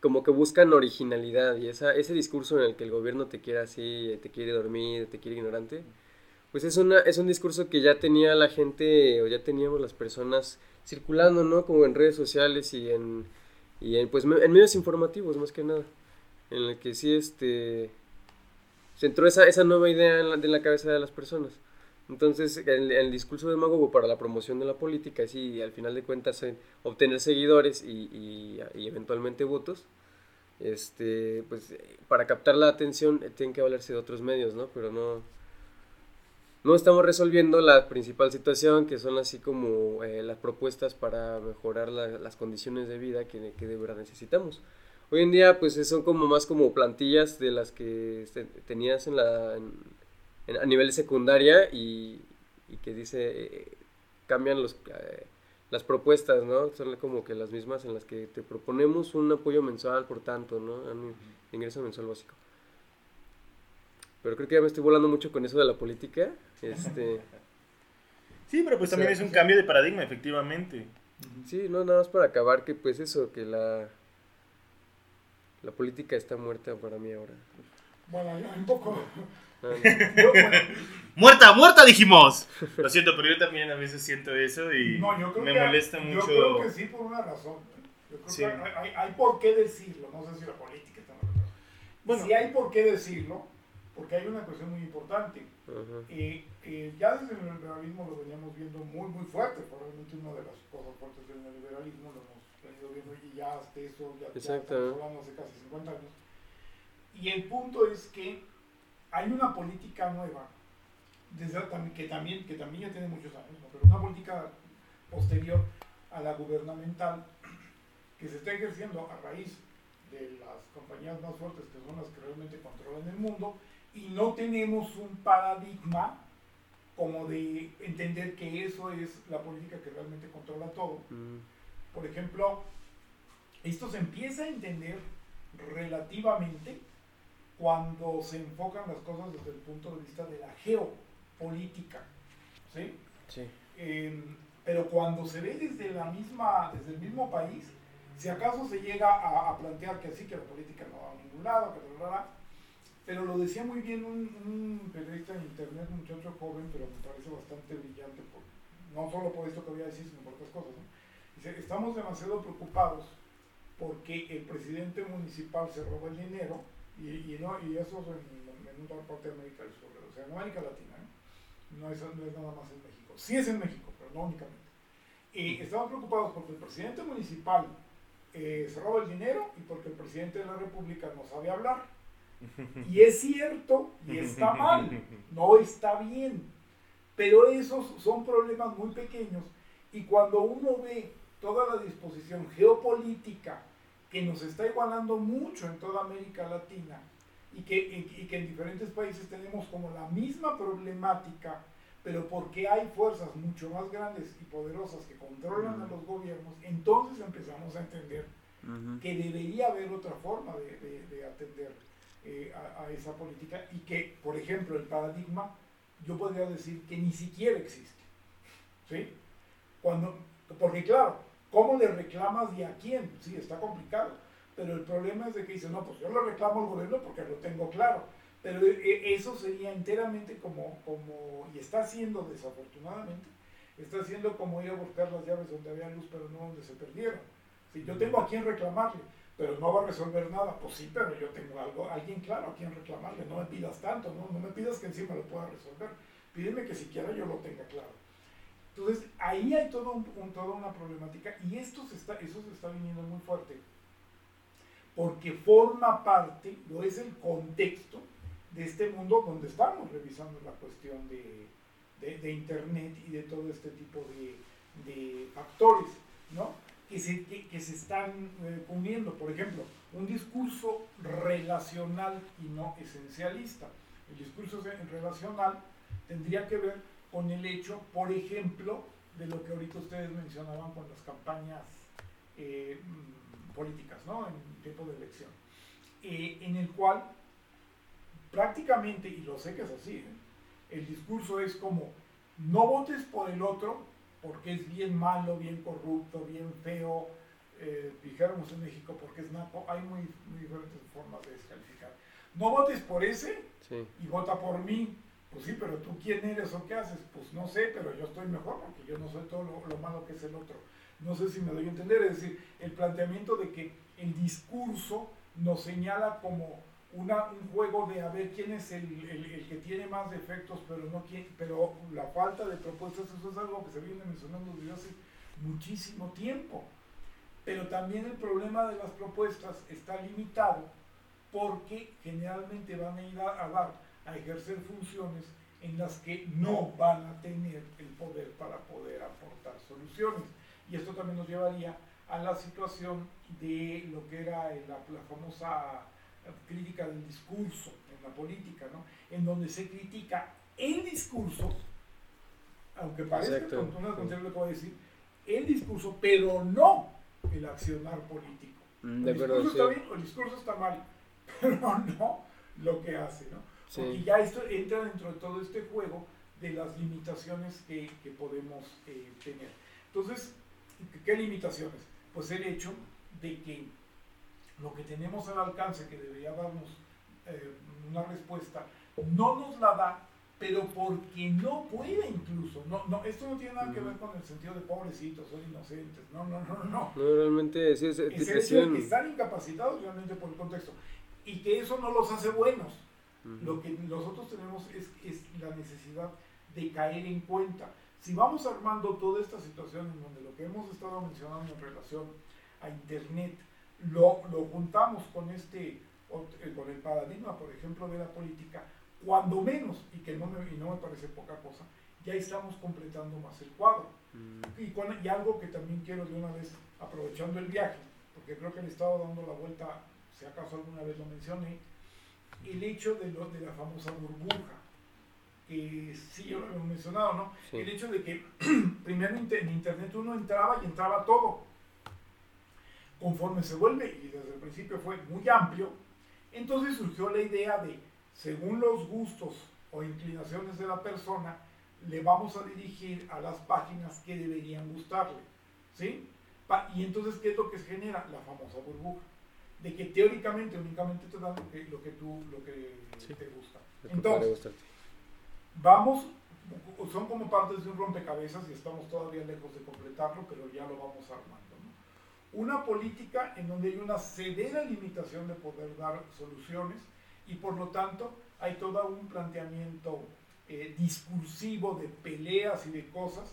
como que buscan originalidad y esa, ese discurso en el que el gobierno te quiere así, te quiere dormir, te quiere ignorante, pues es, una, es un discurso que ya tenía la gente o ya teníamos las personas circulando, ¿no? Como en redes sociales y en, y en, pues, en medios informativos más que nada, en el que sí este, se entró esa, esa nueva idea en la, en la cabeza de las personas. Entonces, el, el discurso demagogo para la promoción de la política es y al final de cuentas obtener seguidores y, y, eventualmente votos. Este, pues para captar la atención eh, tienen que valerse de otros medios, ¿no? Pero no, no estamos resolviendo la principal situación, que son así como eh, las propuestas para mejorar las condiciones de vida que, que, de verdad necesitamos. Hoy en día, pues son como más como plantillas de las que tenías en la, a nivel de secundaria y, que dice, eh, cambian los, eh, las propuestas, ¿no? Son como que las mismas en las que te proponemos un apoyo mensual por tanto, ¿no? ingreso mensual básico. Pero creo que ya me estoy volando mucho con eso de la política. Este... Sí, pero pues también es un cambio de paradigma, efectivamente. Sí, no, nada más para acabar que pues eso, que la, la política está muerta para mí ahora. Bueno, un poco, muerta, muerta dijimos. Lo siento, pero yo también a veces siento eso y me molesta mucho. Yo creo que sí por una razón. Yo creo que hay, hay, por qué decirlo. No sé si la política está. Bueno, sí hay por qué decirlo, porque hay una cuestión muy importante. y, ya desde el liberalismo lo veníamos viendo muy, muy fuerte. Probablemente una de las cosas fuertes del neoliberalismo lo hemos venido viendo y ya hasta eso, ya, ya estamos hablando hace casi 50 años. Y el punto es que hay una política nueva desde, que, también, que también ya tiene muchos años, pero una política posterior a la gubernamental que se está ejerciendo a raíz de las compañías más fuertes que son las que realmente controlan el mundo y no tenemos un paradigma como de entender que eso es la política que realmente controla todo. Mm. Por ejemplo, esto se empieza a entender relativamente cuando se enfocan las cosas desde el punto de vista de la geopolítica. ¿sí? Sí. Em, pero cuando se ve desde, la misma, desde el mismo país, si acaso se llega a, plantear que sí, que la política no va a ningún lado, que pero lo decía muy bien un, periodista en internet, un muchacho joven, pero me parece bastante brillante, no solo por esto que voy a decir, sino por otras cosas. Dice, estamos demasiado preocupados porque el presidente municipal se roba el dinero, y, y, no, y eso es en, en otra parte de América del Sur, o sea, en América Latina, ¿eh? no, es, no es nada más en México. Sí es en México, pero no únicamente. Y estamos preocupados porque el presidente municipal eh, se roba el dinero y porque el presidente de la República no sabe hablar. Y es cierto, y está mal, no está bien. Pero esos son problemas muy pequeños. Y cuando uno ve toda la disposición geopolítica que nos está igualando mucho en toda América Latina y que, y que en diferentes países tenemos como la misma problemática, pero porque hay fuerzas mucho más grandes y poderosas que controlan a los gobiernos, entonces empezamos a entender que debería haber otra forma de, atender eh, a, esa política y que, por ejemplo, el paradigma, yo podría decir que ni siquiera existe. ¿Sí? Cuando, porque claro, ¿cómo le reclamas y a quién? Sí, está complicado. Pero el problema es de que dice, no, pues yo lo reclamo al gobierno porque lo tengo claro. Pero e, e, eso sería enteramente como, como, y está haciendo desafortunadamente, está haciendo como ir a buscar las llaves donde había luz, pero no donde se perdieron yo tengo a quien reclamarle, pero no va a resolver nada. Pues sí, pero yo tengo algo, alguien claro a quien reclamarle. No me pidas tanto, no, no me pidas que encima lo pueda resolver. Pídeme que siquiera yo lo tenga claro. Entonces, ahí hay todo un, toda una problemática y esto se está, eso se está viniendo muy fuerte porque forma parte, lo es el contexto de este mundo donde estamos revisando la cuestión de, de, Internet y de todo este tipo de, de factores, ¿no? Que se, que, se están eh. Por ejemplo, un discurso relacional y no esencialista. El discurso relacional tendría que ver con el hecho, por ejemplo, de lo que ahorita ustedes mencionaban con las campañas eh, mm, políticas, ¿no? En tiempo de elección. Eh, en el cual prácticamente, y lo sé que es así, el discurso es como, no votes por el otro, porque es bien malo, bien corrupto, bien feo, eh, dijéramos en México porque es napo, hay muy, diferentes formas de descalificar. No votes por ese y vota por mí. Pues sí, pero tú quién eres o qué haces? Pues no sé, pero yo estoy mejor porque yo no soy todo lo, malo que es el otro. No sé si me doy a entender, es decir, el planteamiento de que el discurso nos señala como una, un juego de a ver quién es el, el, que tiene más defectos, pero no quién, pero la falta de propuestas, eso es algo que se viene mencionando desde hace muchísimo tiempo. Pero también el problema de las propuestas está limitado porque generalmente van a ir a, dar, a ejercer funciones en las que no van a tener el poder para poder aportar soluciones. Y esto también nos llevaría a la situación de lo que era la, la famosa crítica del discurso en la política, ¿no? En donde se critica el discurso, aunque parece que lo que voy a decir, el discurso, pero no el accionar político. Mm, el discurso está bien o el discurso está mal, pero no lo que hace, ¿no? Porque ya esto entra dentro de todo este juego de las limitaciones que, que podemos eh, tener. Entonces, ¿qué limitaciones? Pues el hecho de que lo que tenemos al alcance que debería darnos eh, una respuesta, no nos la da, pero porque no puede incluso. No, no, esto no tiene nada que ver con el sentido de pobrecitos, son inocentes. No, no, no, no. No, realmente es, es el hecho que están incapacitados realmente por el contexto. Y que eso no los hace buenos. Lo que nosotros tenemos es, es la necesidad de caer en cuenta. Si vamos armando toda esta situación en donde lo que hemos estado mencionando en relación a Internet, lo, lo juntamos con, este, eh, con el paradigma, por ejemplo, de la política, cuando menos, y que no me, y no me parece poca cosa, ya estamos completando más el cuadro. Mm. Y, con, y algo que también quiero de una vez, aprovechando el viaje, porque creo que le he estado dando la vuelta, si acaso alguna vez lo mencioné, el hecho de, lo, de la famosa burbuja. Que sí, yo lo he mencionado, ¿no? Sí. El hecho de que primero en Internet uno entraba y entraba todo. Conforme se vuelve, y desde el principio fue muy amplio, entonces surgió la idea de, según los gustos o inclinaciones de la persona, le vamos a dirigir a las páginas que deberían gustarle. ¿Sí? Y entonces, ¿qué es lo que se genera? La famosa burbuja. De que teóricamente únicamente te dan lo que, lo que tú, lo que Sí. te gusta. Entonces, vamos, son como partes de un rompecabezas y estamos todavía lejos de completarlo, pero ya lo vamos armando. Una política en donde hay una severa limitación de poder dar soluciones y por lo tanto hay todo un planteamiento eh, discursivo de peleas y de cosas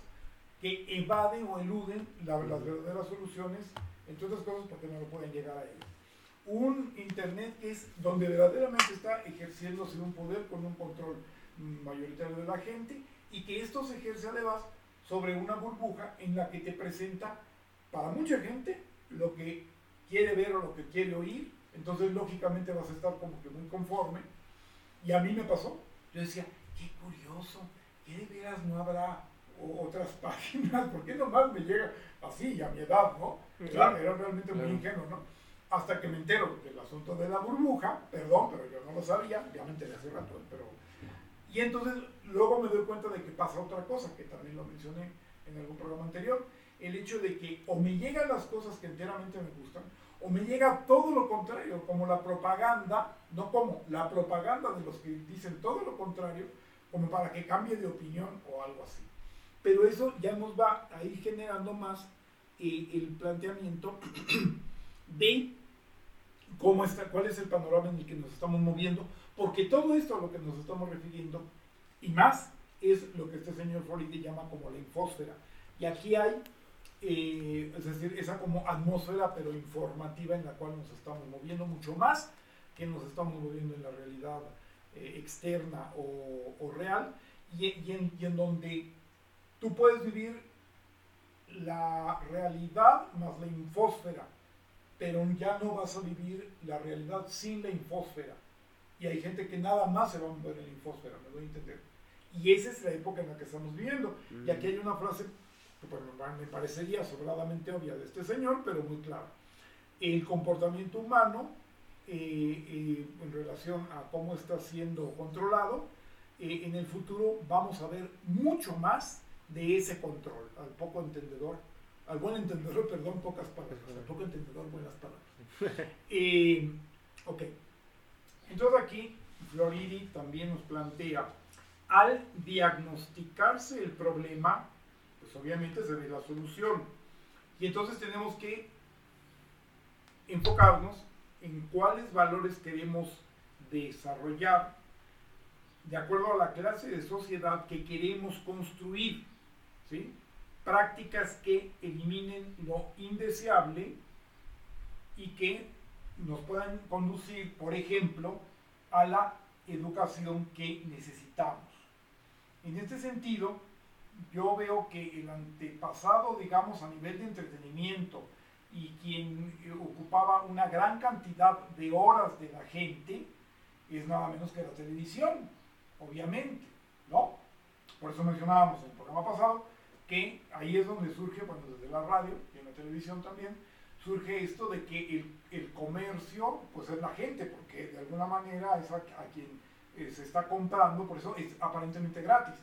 que evaden o eluden la- las verdaderas soluciones, entre otras cosas porque no lo pueden llegar a ellas. Un Internet que es donde verdaderamente está ejerciéndose un poder con un control mayoritario de la gente y que esto se ejerce además sobre una burbuja en la que te presenta para mucha gente lo que quiere ver o lo que quiere oír, entonces lógicamente vas a estar como que muy conforme. Y a mí me pasó, yo decía, qué curioso, que de veras no habrá otras páginas, ¿por qué nomás me llega así a mi edad, no? Claro, era realmente muy Claro. ingenuo, ¿no? Hasta que me entero del asunto de la burbuja, perdón, pero yo no lo sabía, ya me enteré hace rato, pero... Y entonces luego me doy cuenta de que pasa otra cosa, que también lo mencioné en algún programa anterior, el hecho de que o me llegan las cosas que enteramente me gustan, o me llega todo lo contrario, como la propaganda, no como, la propaganda de los que dicen todo lo contrario, como para que cambie de opinión o algo así. Pero eso ya nos va a ir generando más eh, el planteamiento de cómo está, cuál es el panorama en el que nos estamos moviendo, porque todo esto a lo que nos estamos refiriendo, y más, es lo que este señor Floridi llama como la infósfera. Y aquí hay, eh, es decir, esa como atmósfera, pero informativa en la cual nos estamos moviendo mucho más que nos estamos moviendo en la realidad eh, externa o, o real, y, y en, y en donde tú puedes vivir la realidad más la infósfera, pero ya no vas a vivir la realidad sin la infósfera. Y hay gente que nada más se va a mover en la infósfera, me doy a entender. Y esa es la época en la que estamos viviendo. Y aquí hay una frase me- me parecería sobradamente obvia de este señor, pero muy clara. El comportamiento humano eh, eh, en relación a cómo está siendo controlado, eh, en el futuro vamos a ver mucho más de ese control, al poco entendedor, al buen entendedor, perdón, pocas palabras, al poco entendedor, buenas palabras. Eh, ok, entonces aquí Floridi también nos plantea, al diagnosticarse el problema, pues obviamente se ve la solución. Y entonces tenemos que enfocarnos en cuáles valores queremos desarrollar de acuerdo a la clase de sociedad que queremos construir. ¿sí? Prácticas que eliminen lo indeseable y que nos puedan conducir, por ejemplo, a la educación que necesitamos. En este sentido, yo veo que el antepasado, digamos, a nivel de entretenimiento y quien eh, ocupaba una gran cantidad de horas de la gente, es nada menos que la televisión, obviamente, ¿no? Por eso mencionábamos en el programa pasado que ahí es donde surge, bueno, desde la radio y en la televisión también, surge esto de que el, comercio, pues es la gente, porque de alguna manera es a, a quien eh, se está comprando, por eso es aparentemente gratis.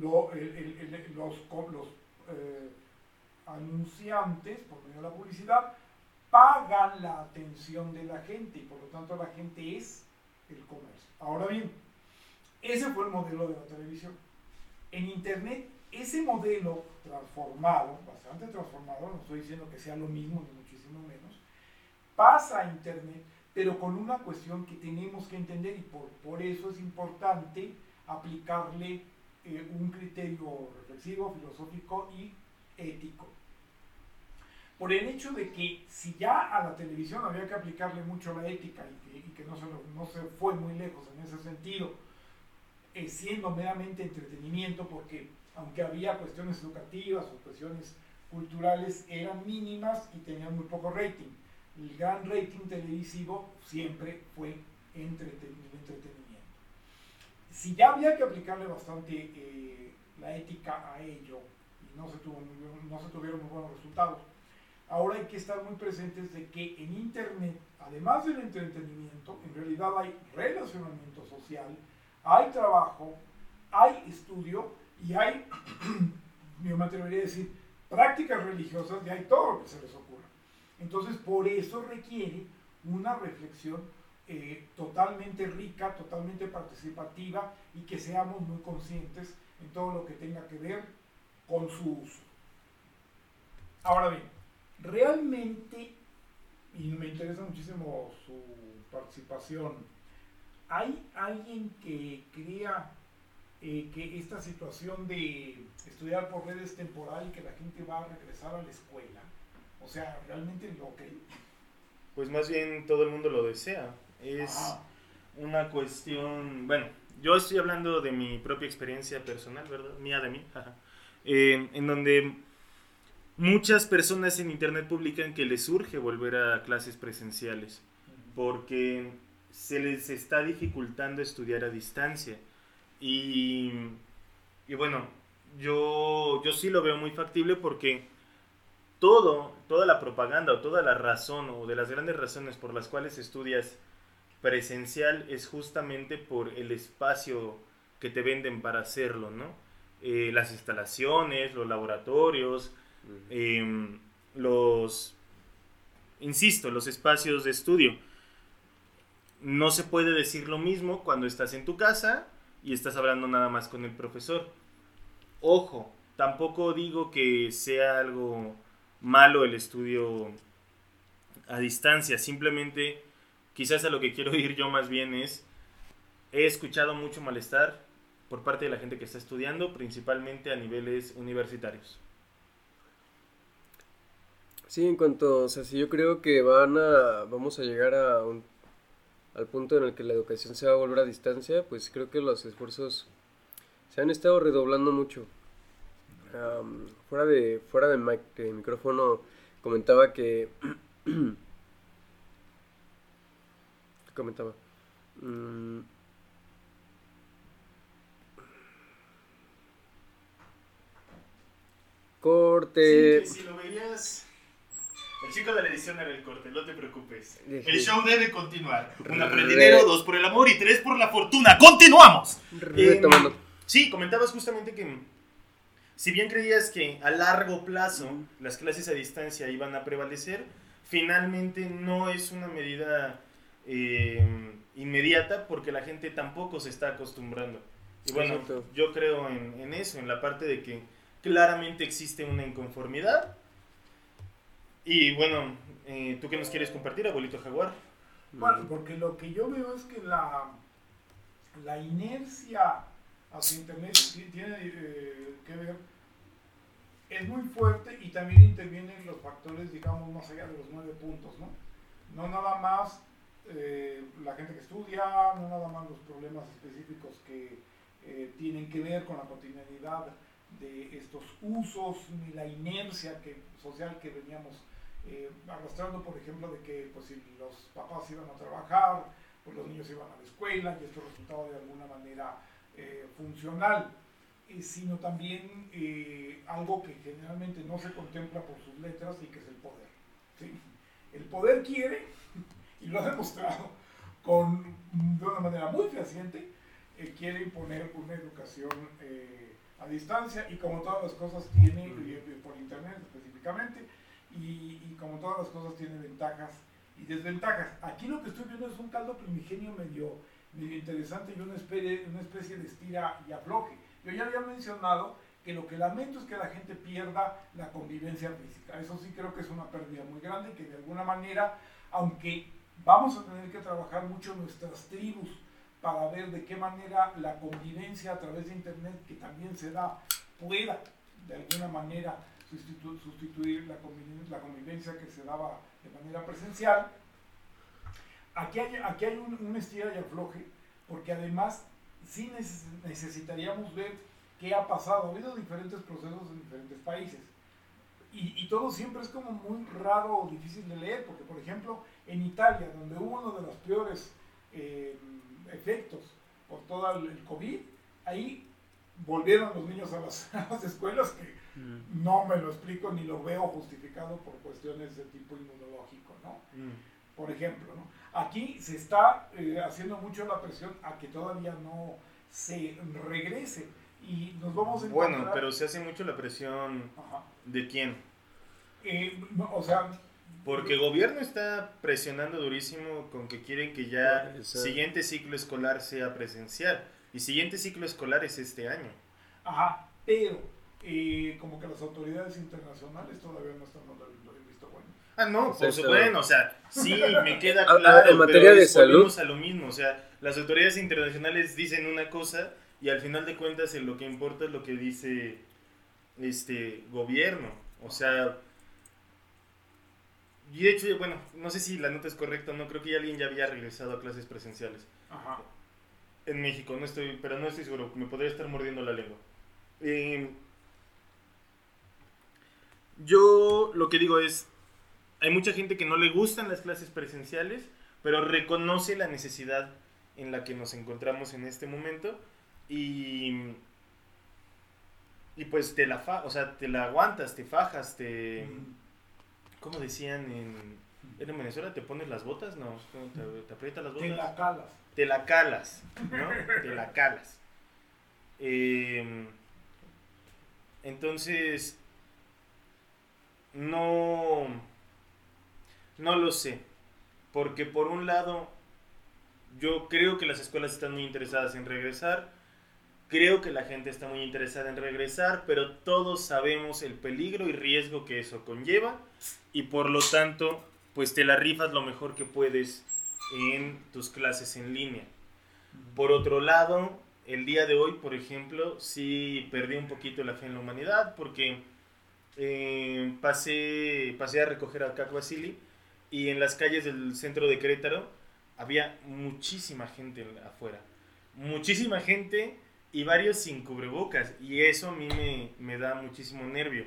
Lo- el- el- los los eh, anunciantes, por medio de la publicidad, pagan la atención de la gente y por lo tanto la gente es el comercio. Ahora bien, ese fue el modelo de la televisión. En Internet, ese modelo transformado, bastante transformado, no estoy diciendo que sea lo mismo ni muchísimo menos, pasa a Internet, pero con una cuestión que tenemos que entender y por, por eso es importante aplicarle eh, un criterio reflexivo, filosófico y ético. Por el hecho de que si ya a la televisión había que aplicarle mucho la ética y que, no, se, no se fue muy lejos en ese sentido, eh, siendo meramente entretenimiento, porque aunque había cuestiones educativas o cuestiones culturales, eran mínimas y tenían muy poco rating. El gran rating televisivo siempre fue entretenimiento. Si ya había que aplicarle bastante eh, la ética a ello y no se, tuvo, no se tuvieron muy buenos resultados, ahora hay que estar muy presentes de que en Internet, además del entretenimiento, en realidad hay relacionamiento social, hay trabajo, hay estudio y hay, yo me atrevería a decir, prácticas religiosas y hay todo lo que se les ocurra. Entonces, por eso requiere una reflexión eh, totalmente rica, totalmente participativa y que seamos muy conscientes en todo lo que tenga que ver con su uso. Ahora bien, realmente, y me interesa muchísimo su participación, ¿hay alguien que crea eh, que esta situación de estudiar por redes temporal y que la gente va a regresar a la escuela, o sea, realmente lo que... Pues más bien todo el mundo lo desea. Es una cuestión, bueno, yo estoy hablando de mi propia experiencia personal, ¿verdad? Mía de mí, eh, en donde muchas personas en Internet publican que les urge volver a clases presenciales porque se les está dificultando estudiar a distancia. Y, y bueno, yo, yo sí lo veo muy factible porque todo, toda la propaganda o toda la razón o de las grandes razones por las cuales estudias presencial es justamente por el espacio que te venden para hacerlo, ¿no? Eh, las instalaciones, los laboratorios, em, los, insisto, los espacios de estudio. No se puede decir lo mismo cuando estás en tu casa y estás hablando nada más con el profesor. Ojo, tampoco digo que sea algo malo el estudio a distancia, simplemente quizás a lo que quiero ir yo más bien es, he escuchado mucho malestar por parte de la gente que está estudiando, principalmente a niveles universitarios. Sí, en cuanto, o sea, si yo creo que van a, vamos a llegar a un, al punto en el que la educación se va a volver a distancia, pues creo que los esfuerzos se han estado redoblando mucho. fuera de, fuera de, mic, de micrófono comentaba que comentaba. Mm. Corte. si lo veías. El chico de la edición era el corte, no te preocupes. El show debe continuar. Una por el dinero, dos por el amor y tres por la fortuna. ¡Continuamos! Eh, sí, comentabas justamente que si bien creías que a largo plazo las clases a distancia iban a prevalecer, finalmente no es una medida eh, inmediata porque la gente tampoco se está acostumbrando. Y bueno, yo creo en, eso, en la parte de que claramente existe una inconformidad. Y bueno, eh, ¿tú qué nos quieres compartir, abuelito Jaguar? Bueno, porque lo que yo veo es que la, la inercia hacia Internet tiene eh, que ver, es muy fuerte y también intervienen los factores, digamos, más allá de los nueve puntos, ¿no? No nada más eh, la gente que estudia, no nada más los problemas específicos que eh, tienen que ver con la cotidianidad de estos usos, ni la inercia que, social que veníamos eh, arrastrando, por ejemplo, de que pues, si los papás iban a trabajar, pues los niños iban a la escuela y esto resultaba de alguna manera funcional, sino también algo que generalmente no se contempla por sus letras y que es el poder. El poder quiere y lo ha demostrado con, de una manera muy fehaciente, eh, quiere imponer una educación eh, a distancia y como todas las cosas tiene, por internet específicamente, y, y, como todas las cosas tiene ventajas y desventajas. Aquí lo que estoy viendo es un caldo primigenio medio, medio interesante y una especie, una especie de estira y afloje. Yo ya había mencionado que lo que lamento es que la gente pierda la convivencia física. Eso sí creo que es una pérdida muy grande y que de alguna manera, aunque Vamos a tener que trabajar mucho nuestras tribus para ver de qué manera la convivencia a través de Internet, que también se da, pueda de alguna manera sustituir la convivencia, que se daba de manera presencial. Aquí hay, aquí hay un, un estira y afloje, porque además sí necesitaríamos ver qué ha pasado. Ha habido diferentes procesos en diferentes países. Y, todo siempre es como muy raro o difícil de leer, porque por ejemplo en Italia, donde hubo uno de los peores eh, efectos por todo el, COVID, ahí volvieron los niños a las, escuelas, que mm. no me lo explico ni lo veo justificado por cuestiones de tipo inmunológico, ¿no? Mm. Por ejemplo, ¿no? Aquí se está eh, haciendo mucho la presión a que todavía no se regrese y nos vamos a encontrar... Bueno, pero se hace mucho la presión de quién. Eh, o sea... Porque el gobierno está presionando durísimo con que quieren que ya el siguiente ciclo escolar sea presencial. Y siguiente ciclo escolar es este año. Ajá, pero eh, como que las autoridades internacionales todavía no están dando el visto bueno. Ah, no, pues bueno, o sea, sí, me queda claro. en materia de salud. a lo mismo, o sea, las autoridades internacionales dicen una cosa y al final de cuentas lo que importa es lo que dice este gobierno. O sea, y de hecho, bueno, no sé si la nota es correcta no, creo que ya alguien ya había regresado a clases presenciales. Ajá. En México, no estoy, pero no estoy seguro, me podría estar mordiendo la lengua. Em, yo lo que digo es, hay mucha gente que no le gustan las clases presenciales, pero reconoce la necesidad en la que nos encontramos en este momento y, y pues te la, fa, o sea, te la aguantas, te fajas, te... ¿Cómo decían en, en Venezuela? ¿Te pones las botas? No, te, te aprietas las botas. Te la calas. Te la calas, ¿no? te la calas. Em, entonces, no, no lo sé. Porque por un lado, yo creo que las escuelas están muy interesadas en regresar. Creo que la gente está muy interesada en regresar, pero todos sabemos el peligro y riesgo que eso conlleva y por lo tanto, pues te la rifas lo mejor que puedes en tus clases en línea. Por otro lado, el día de hoy, por ejemplo, sí perdí un poquito la fe en la humanidad porque eh, pasé, pasé a recoger a Caco Basili y en las calles del centro de Querétaro había muchísima gente afuera. Muchísima gente y varios sin cubrebocas. Y eso a mí me, me da muchísimo nervio.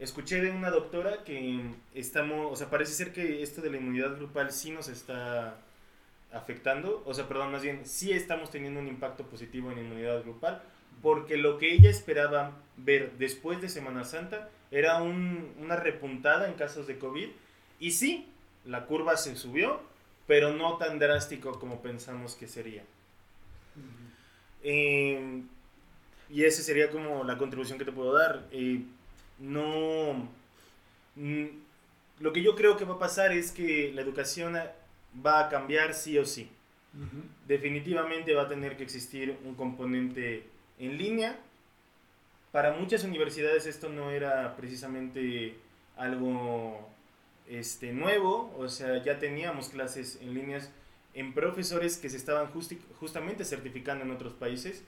Escuché de una doctora que estamos, o sea, parece ser que esto de la inmunidad grupal sí nos está afectando, o sea, perdón, más bien, sí estamos teniendo un impacto positivo en inmunidad grupal, porque lo que ella esperaba ver después de Semana Santa era un, una repuntada en casos de COVID, y sí, la curva se subió, pero no tan drástico como pensamos que sería. Em, y esa sería como la contribución que te puedo dar. Eh, no. Mm, lo que yo creo que va a pasar es que la educación va a cambiar sí o sí. Definitivamente va a tener que existir un componente en línea. Para muchas universidades esto no era precisamente algo este, nuevo, o sea, ya teníamos clases en líneas en profesores que se estaban justamente certificando en otros países.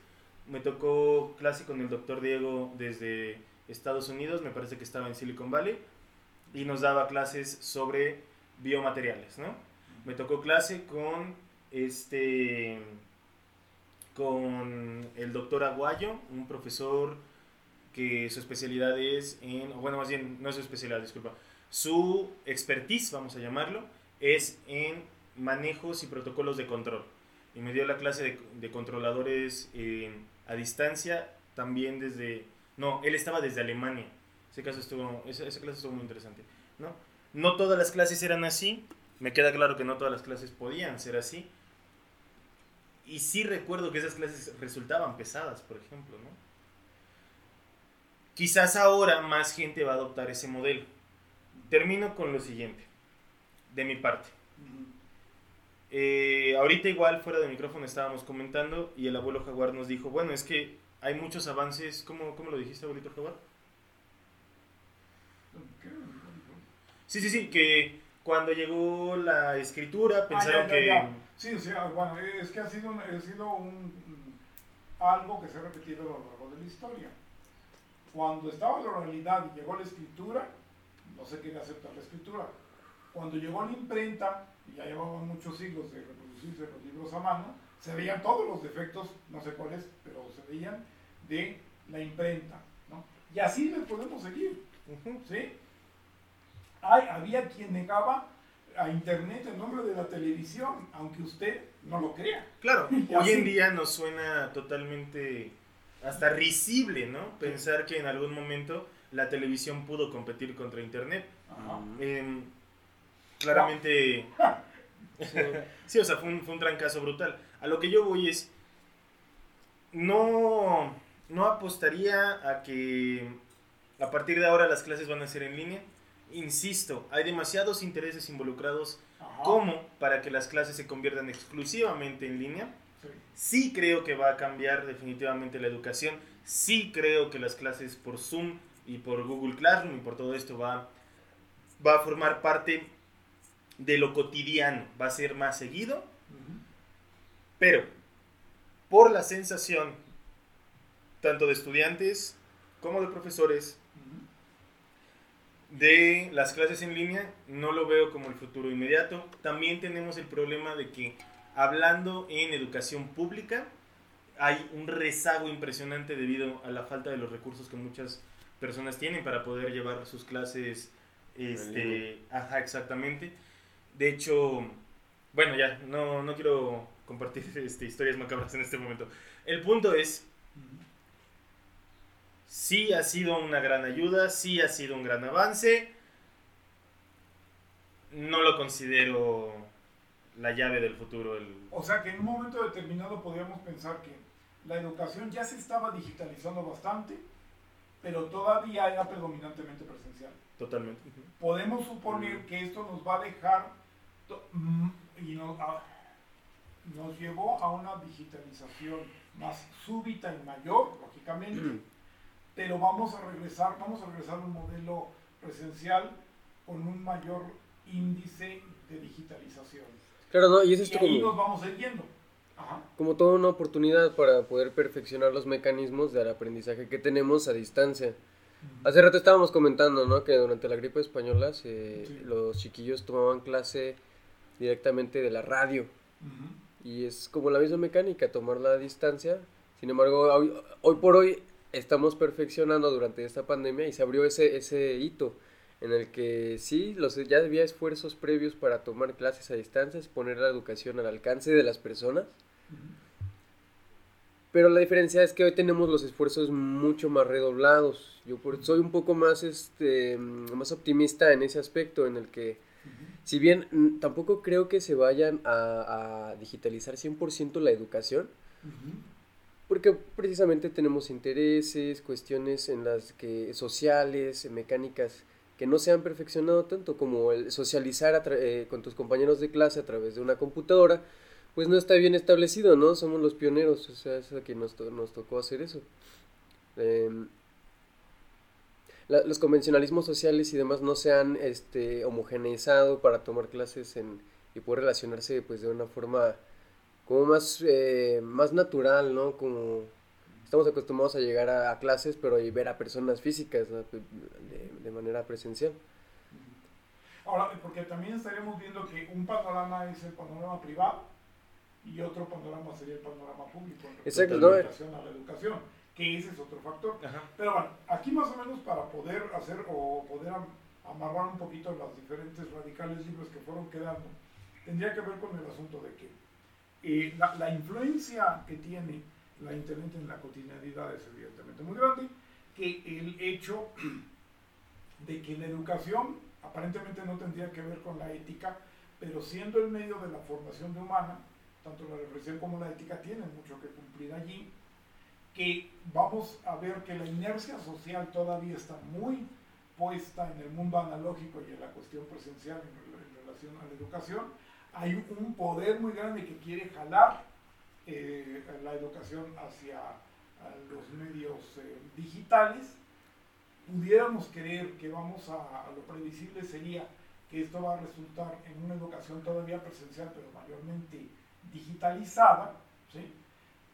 Me tocó clase con el doctor Diego desde Estados Unidos, me parece que estaba en Silicon Valley, y nos daba clases sobre biomateriales, ¿no? Me tocó clase con este con el doctor Aguayo, un profesor que su especialidad es en, bueno, más bien, no es su especialidad, disculpa, su expertise, vamos a llamarlo, es en manejos y protocolos de control. Y me dio la clase de, controladores a distancia, también desde... No, él estaba desde Alemania. Ese caso estuvo, esa, clase estuvo muy interesante. ¿no? no todas las clases eran así. Me queda claro que no todas las clases podían ser así. Y sí recuerdo que esas clases resultaban pesadas, por ejemplo. ¿no? Quizás ahora más gente va a adoptar ese modelo. Termino con lo siguiente, de mi parte. Eh, ahorita igual fuera de micrófono estábamos comentando y el abuelo Jaguar nos dijo, bueno, es que hay muchos avances, ¿cómo, cómo lo dijiste, abuelito Jaguar? Sí, sí, sí, que cuando llegó la escritura ah, pensaron que... Sí, sí, bueno, es que ha sido, ha sido un, algo que se ha repetido a lo largo de la historia. Cuando estaba la oralidad y llegó la escritura, no se quería aceptar la escritura. Cuando llegó la imprenta, y ya llevaban muchos siglos de reproducirse los libros a mano, se veían todos los defectos, no sé cuáles, pero se veían de la imprenta. ¿no? Y así le podemos seguir. ¿sí? Hay, había quien negaba a Internet en nombre de la televisión, aunque usted no lo crea. Claro, hoy en día nos suena totalmente hasta risible, ¿no? Pensar que en algún momento la televisión pudo competir contra Internet. Em, claramente... sí, o sea, fue un, fue un trancazo brutal. A lo que yo voy es, no, no apostaría a que a partir de ahora las clases van a ser en línea. Insisto, hay demasiados intereses involucrados como para que las clases se conviertan exclusivamente en línea. Sí. creo que va a cambiar definitivamente la educación. Sí creo que las clases por Zoom y por Google Classroom y por todo esto va, va a formar parte de lo cotidiano. Va a ser más seguido. Pero, por la sensación, tanto de estudiantes como de profesores, de las clases en línea, no lo veo como el futuro inmediato. También tenemos el problema de que, hablando en educación pública, hay un rezago impresionante debido a la falta de los recursos que muchas personas tienen para poder llevar sus clases. Este, ajá, exactamente. De hecho, bueno, ya, no, no quiero compartir este, historias macabras en este momento. El punto es, sí ha sido una gran ayuda, sí ha sido un gran avance. No lo considero la llave del futuro. O sea que en un momento determinado podríamos pensar que la educación ya se estaba digitalizando bastante, pero todavía era predominantemente presencial. Totalmente. Podemos suponer que esto nos va a dejar mm, y no, nos llevó a una digitalización más súbita y mayor, lógicamente, mm. pero vamos a regresar, vamos a regresar a un modelo presencial con un mayor índice de digitalización. Claro, ¿no? Y, eso es ahí nos vamos a Como toda una oportunidad para poder perfeccionar los mecanismos del aprendizaje que tenemos a distancia. Hace rato estábamos comentando, ¿no? Que durante la gripe española los chiquillos tomaban clase directamente de la radio. Y es como la misma mecánica, tomar la distancia. Sin embargo, hoy, por hoy estamos perfeccionando durante esta pandemia y se abrió ese, ese hito en el que sí, los, ya había esfuerzos previos para tomar clases a distancia, poner la educación al alcance de las personas. Pero la diferencia es que hoy tenemos los esfuerzos mucho más redoblados. Yo soy un poco más, este, más optimista en ese aspecto, en el que si bien tampoco creo que se vayan a, digitalizar 100% la educación, porque precisamente tenemos intereses, cuestiones en las que sociales, mecánicas que no se han perfeccionado tanto como el socializar eh, con tus compañeros de clase a través de una computadora, pues no está bien establecido, ¿no? Somos los pioneros, o sea, es a que nos, nos tocó hacer eso. Em, los convencionalismos sociales y demás no se han este, homogeneizado para tomar clases en, y poder relacionarse pues de una forma como más, eh, más natural, ¿no? Como estamos acostumbrados a llegar a, clases, pero y ver a personas físicas de, manera presencial. Ahora, porque también estaremos viendo que un panorama es el panorama privado y otro panorama sería el panorama público en relación a la educación que ese es otro factor. Pero bueno, aquí más o menos para poder hacer o poder amarrar un poquito los diferentes radicales libros que fueron quedando, tendría que ver con el asunto de que eh, la, la, influencia que tiene la Internet en la cotidianidad es evidentemente muy grande, que el hecho de que la educación aparentemente no tendría que ver con la ética, pero siendo el medio de la formación de humana, tanto la reflexión como la ética tienen mucho que cumplir allí, que vamos a ver que la inercia social todavía está muy puesta en el mundo analógico y en la cuestión presencial en, relación a la educación. Hay un poder muy grande que quiere jalar eh, la educación hacia los medios eh, digitales. Pudiéramos creer que vamos a, a lo previsible sería que esto va a resultar en una educación todavía presencial, pero mayormente digitalizada, ¿sí?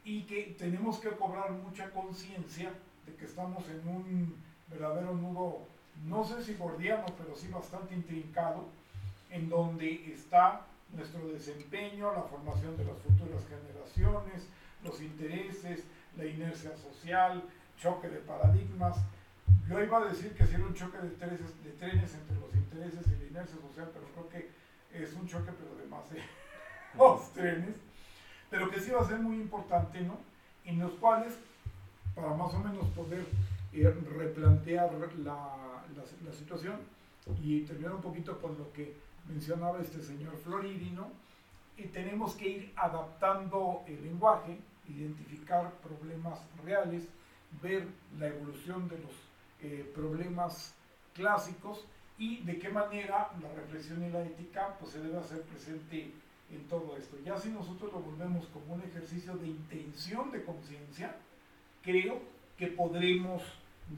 Y que tenemos que cobrar mucha conciencia de que estamos en un verdadero nudo, no sé si gordiano, pero sí bastante intrincado, en donde está nuestro desempeño, la formación de las futuras generaciones, los intereses, la inercia social, choque de paradigmas. Yo iba a decir que si era un choque de trenes, de trenes entre los intereses y la inercia social, pero creo que es un choque, pero de más de dos trenes, pero que sí va a ser muy importante, ¿no? En los cuales, para más o menos poder eh, replantear la, la, situación y terminar un poquito con lo que mencionaba este señor Floridi, ¿no? Y tenemos que ir adaptando el lenguaje, identificar problemas reales, ver la evolución de los eh, problemas clásicos y de qué manera la reflexión y la ética pues, se debe hacer presente en todo esto. Ya si nosotros lo volvemos como un ejercicio de intención de conciencia, creo que podremos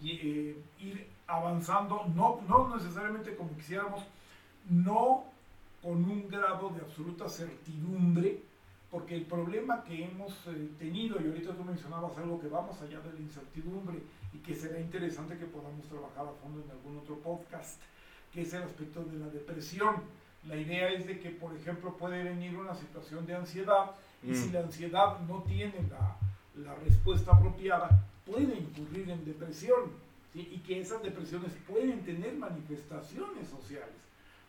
eh, ir avanzando, no, no necesariamente como quisiéramos, no con un grado de absoluta certidumbre, porque el problema que hemos eh, tenido, y ahorita tú mencionabas algo que va más allá de la incertidumbre y que será interesante que podamos trabajar a fondo en algún otro podcast, que es el aspecto de la depresión. La idea es de que, por ejemplo, puede venir una situación de ansiedad y si mm. la ansiedad no tiene la, la respuesta apropiada, puede incurrir en depresión y que esas depresiones pueden tener manifestaciones sociales.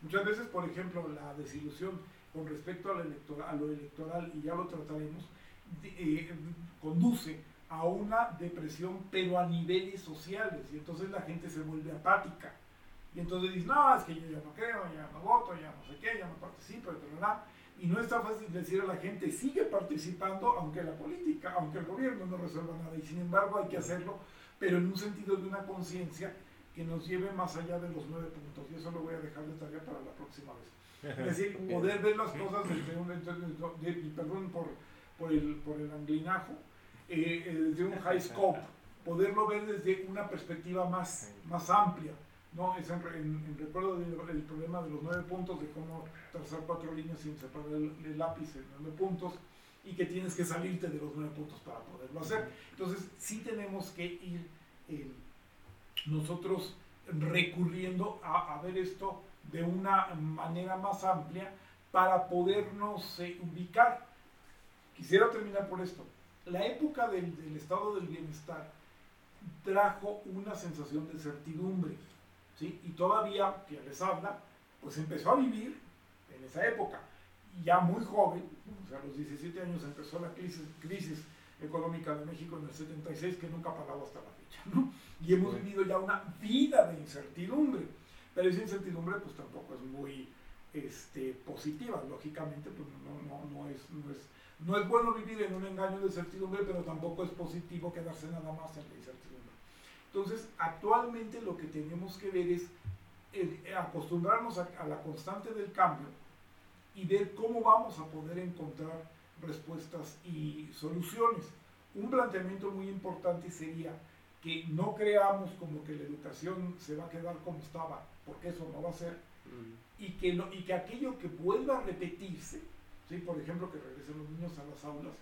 Muchas veces, por ejemplo, la desilusión con respecto a lo electoral, a lo electoral y ya lo trataremos, eh, conduce a una depresión, pero a niveles sociales, y entonces la gente se vuelve apática. Y entonces dice, no, es que yo ya no creo, ya no voto, ya no sé qué, ya no participo, etc. Y no está fácil decir a la gente, sigue participando, aunque la política, aunque el gobierno no resuelva nada, y sin embargo hay que hacerlo, pero en un sentido de una conciencia que nos lleve más allá de los nueve puntos. Y eso lo voy a dejar de tarea para la próxima vez. Es decir, poder ver las cosas desde un, perdón por, por, el, por el anglinajo, eh, eh, desde un high scope, poderlo ver desde una perspectiva más, más amplia. ¿No? Es en, recuerdo del problema de los nueve puntos, de cómo trazar cuatro líneas sin separar el, lápiz en nueve puntos y que tienes que salirte de los nueve puntos para poderlo hacer. Entonces, sí tenemos que ir eh, nosotros recurriendo a, ver esto de una manera más amplia para podernos eh, ubicar. Quisiera terminar por esto. La época del, estado del bienestar trajo una sensación de certidumbre, ¿sí? Y todavía, que les habla, pues empezó a vivir en esa época. Ya muy joven, o sea, a los 17 años empezó la crisis, crisis económica de México en el 76, que nunca ha parado hasta la fecha, ¿no? Y hemos vivido ya una vida de incertidumbre. Pero esa incertidumbre pues tampoco es muy este, positiva, lógicamente pues no, no, no, es, no, es, no es bueno vivir en un engaño de incertidumbre, pero tampoco es positivo quedarse nada más en la incertidumbre. Entonces, actualmente lo que tenemos que ver es acostumbrarnos a, a la constante del cambio y ver cómo vamos a poder encontrar respuestas y soluciones. Un planteamiento muy importante sería que no creamos como que la educación se va a quedar como estaba, porque eso no va a ser, mm. y, que y que aquello que vuelva a repetirse, ¿sí? por ejemplo, que regresen los niños a las aulas,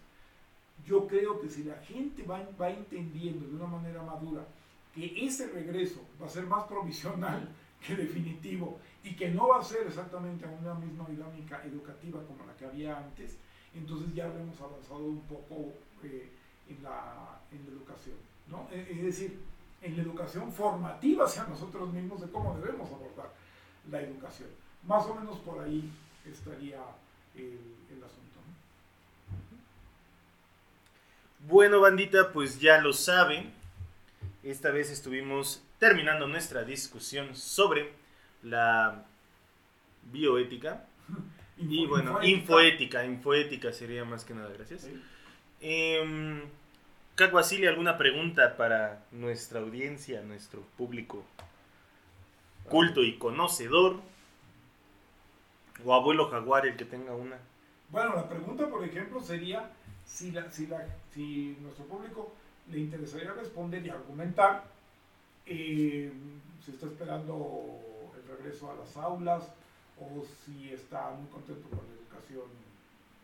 yo creo que si la gente va, va entendiendo de una manera madura que ese regreso va a ser más provisional que definitivo y que no va a ser exactamente una misma dinámica educativa como la que había antes, entonces ya habremos avanzado un poco eh, en, la, en la educación. Es decir, en la educación formativa hacia nosotros mismos de cómo debemos abordar la educación. Más o menos por ahí estaría el, asunto. Bueno, bandita, pues ya lo saben. Esta vez estuvimos terminando nuestra discusión sobre la bioética. y bueno, infoética. infoética, sería más que nada, gracias. Em, Cac ¿alguna pregunta para nuestra audiencia, nuestro público culto y conocedor? O abuelo jaguar, el que tenga una. Bueno, la pregunta, por ejemplo, sería si, la, si, la, si nuestro público le interesaría responder y argumentar eh, si está esperando el regreso a las aulas o si está muy contento con la educación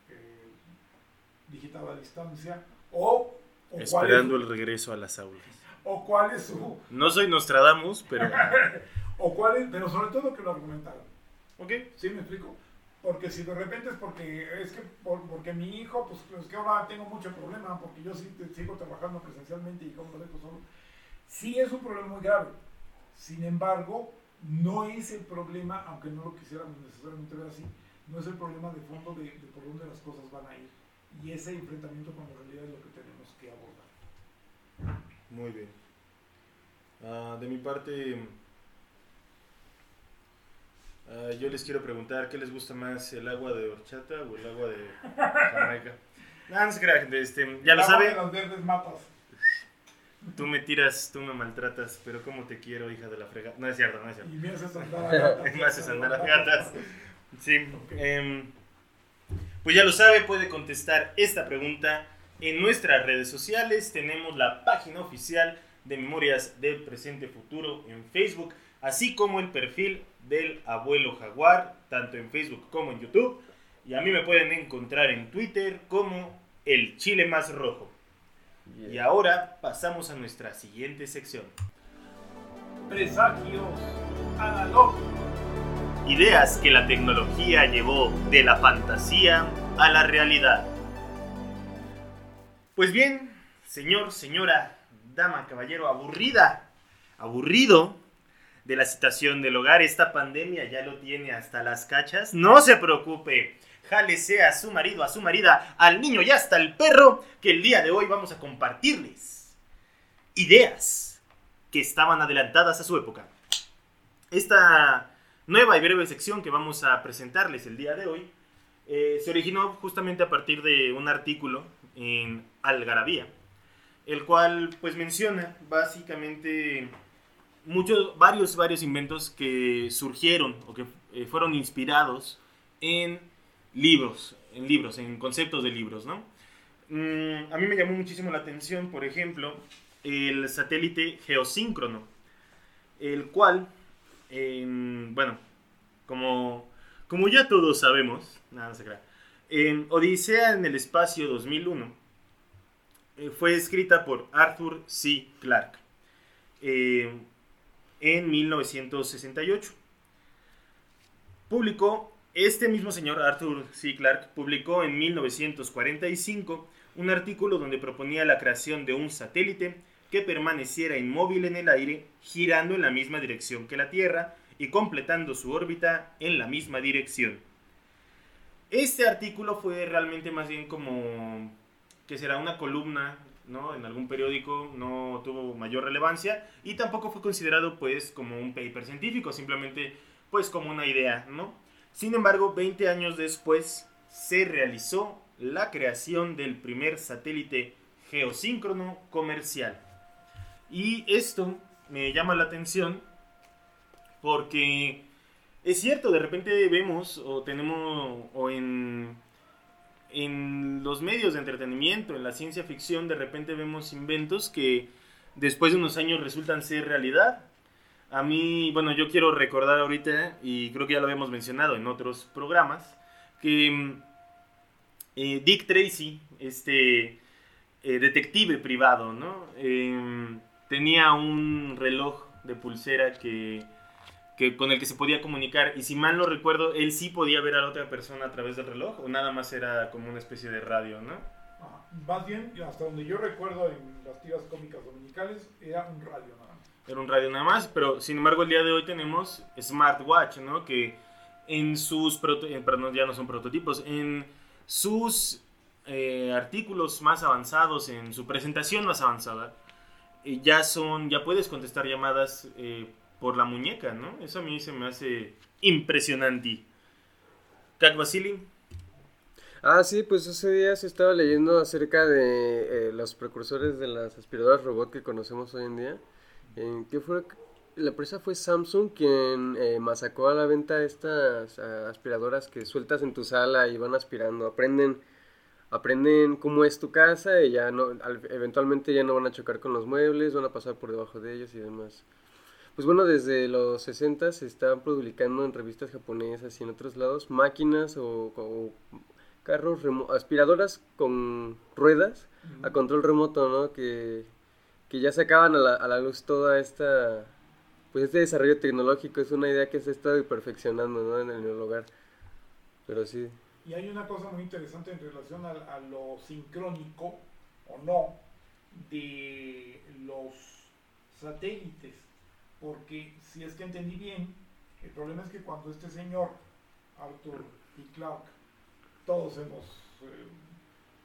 eh, digital a distancia o Esperando el regreso a las aulas. ¿O cuál es su...? No soy Nostradamus, pero... o cuál es, pero sobre todo que lo argumentaron. ¿Ok? ¿Sí me explico? Porque si de repente es porque es que por, porque mi hijo, pues es que ahora tengo mucho problema, porque yo sí te- sigo trabajando presencialmente y como lo dejo solo. Sí es un problema muy grave. Sin embargo, no es el problema, aunque no lo quisiéramos necesariamente ver así, no es el problema de fondo de, de por dónde las cosas van a ir. Y ese enfrentamiento con la realidad es lo que tenemos que abordar. Muy bien. Ah, de mi parte, ah, yo les quiero preguntar, ¿qué les gusta más, el agua de horchata o el agua de Jamaica? Gente, este, ya lo El sabe, de las verdes matas. tú me tiras, tú me maltratas, pero cómo te quiero, hija de la frega. No es cierto, no es cierto. Y me haces andar a gatas. Me haces andar a gatas. Sí. em, pues ya lo sabe, puede contestar esta pregunta en nuestras redes sociales. Tenemos la página oficial de Memorias del Presente Futuro en Facebook, así como el perfil del abuelo jaguar, tanto en Facebook como en YouTube. Y a mí me pueden encontrar en Twitter como el chile más rojo. Y ahora pasamos a nuestra siguiente sección. Presagios analógicos. Ideas que la tecnología llevó de la fantasía a la realidad. Pues bien, señor, señora, dama, caballero, aburrida, aburrido de la situación del hogar, esta pandemia ya lo tiene hasta las cachas. No se preocupe, jálese a su marido, a su marida, al niño y hasta al perro, que el día de hoy vamos a compartirles ideas que estaban adelantadas a su época. Esta nueva y breve sección que vamos a presentarles el día de hoy eh, se originó justamente a partir de un artículo en Algarabía, el cual pues menciona básicamente muchos, varios, varios inventos que surgieron o que eh, fueron inspirados en libros, en libros, en conceptos de libros, ¿no? Mm, a mí me llamó muchísimo la atención, por ejemplo, el satélite geosíncrono, el cual en- bueno, como, como ya todos sabemos, nada, no se crea, Odisea en el Espacio 2001 eh, fue escrita por Arthur C. Clarke eh, en 1968. Publicó, este mismo señor Arthur C. Clarke publicó en 1945 un artículo donde proponía la creación de un satélite que permaneciera inmóvil en el aire, girando en la misma dirección que la Tierra y completando su órbita en la misma dirección. Este artículo fue realmente más bien como que será una columna, ¿no? En algún periódico no tuvo mayor relevancia y tampoco fue considerado pues como un paper científico, simplemente pues como una idea, ¿no? Sin embargo, 20 años después se realizó la creación del primer satélite geosíncrono comercial. Y esto me llama la atención porque es cierto, de repente vemos o tenemos o en en los medios de entretenimiento, en la ciencia ficción, de repente vemos inventos que después de unos años resultan ser realidad. A mí, bueno, yo quiero recordar ahorita, y creo que ya lo habíamos mencionado en otros programas, que eh, Dick Tracy, este eh, detective privado, ¿no? Em, tenía un reloj de pulsera que, que con el que se podía comunicar y si mal no recuerdo, él sí podía ver a la otra persona a través del reloj o nada más era como una especie de radio, ¿no? Ajá. Más bien, hasta donde yo recuerdo en las tiras cómicas dominicales, era un radio nada más. Era un radio nada más, pero sin embargo el día de hoy tenemos smartwatch, ¿no? Que en sus, eh, perdón, ya no son prototipos, en sus eh, artículos más avanzados, en su presentación más avanzada, eh, ya son, ya puedes contestar llamadas por la muñeca, ¿no? Eso a mí se me hace impresionante. Cat Vasily, Ah, sí, pues ese día se estaba leyendo acerca de eh, los precursores de las aspiradoras robot que conocemos hoy en día. ¿Qué fue? La empresa fue Samsung quien eh, masacó a la venta estas ah, aspiradoras que sueltas en tu sala y van aspirando. Aprenden, aprenden cómo es tu casa y ya no, al- eventualmente ya no van a chocar con los muebles, van a pasar por debajo de ellos y demás. Pues bueno, desde los 60 se están publicando en revistas japonesas y en otros lados máquinas o, o carros remo- aspiradoras con ruedas a control remoto, ¿no? Que, que ya sacaban a la, a la luz toda esta, pues este desarrollo tecnológico, es una idea que se ha estado perfeccionando, ¿no? En el hogar. Pero sí. Y hay una cosa muy interesante en relación a, a lo sincrónico o no de los satélites, porque si es que entendí bien, el problema es que cuando este señor, Arthur y Clark, todos hemos eh,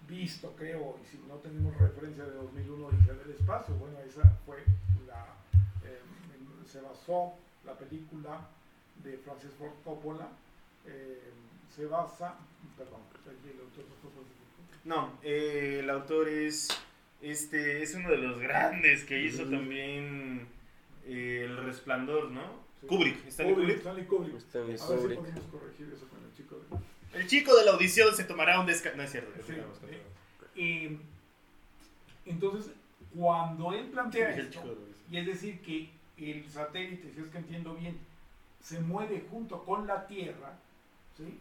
visto, creo, y si no tenemos referencia de 2001 dice del espacio, bueno, esa fue la, eh, se basó la película de Francis Ford Coppola, eh, se basa, perdón, el autor no, eh, el autor es este es uno de los grandes que hizo también eh, El Resplandor, ¿no? Sí. Kubrick, Stanley Kubrick, Kubrick. Stanley Kubrick. Stanley A ver si Kubrick. podemos corregir eso con el chico de... El chico de la audición se tomará un descanso. No es cierto. Sí, sí. Eh, entonces, cuando él plantea esto, y es decir que el satélite, si es que entiendo bien, se mueve junto con la Tierra, ¿sí?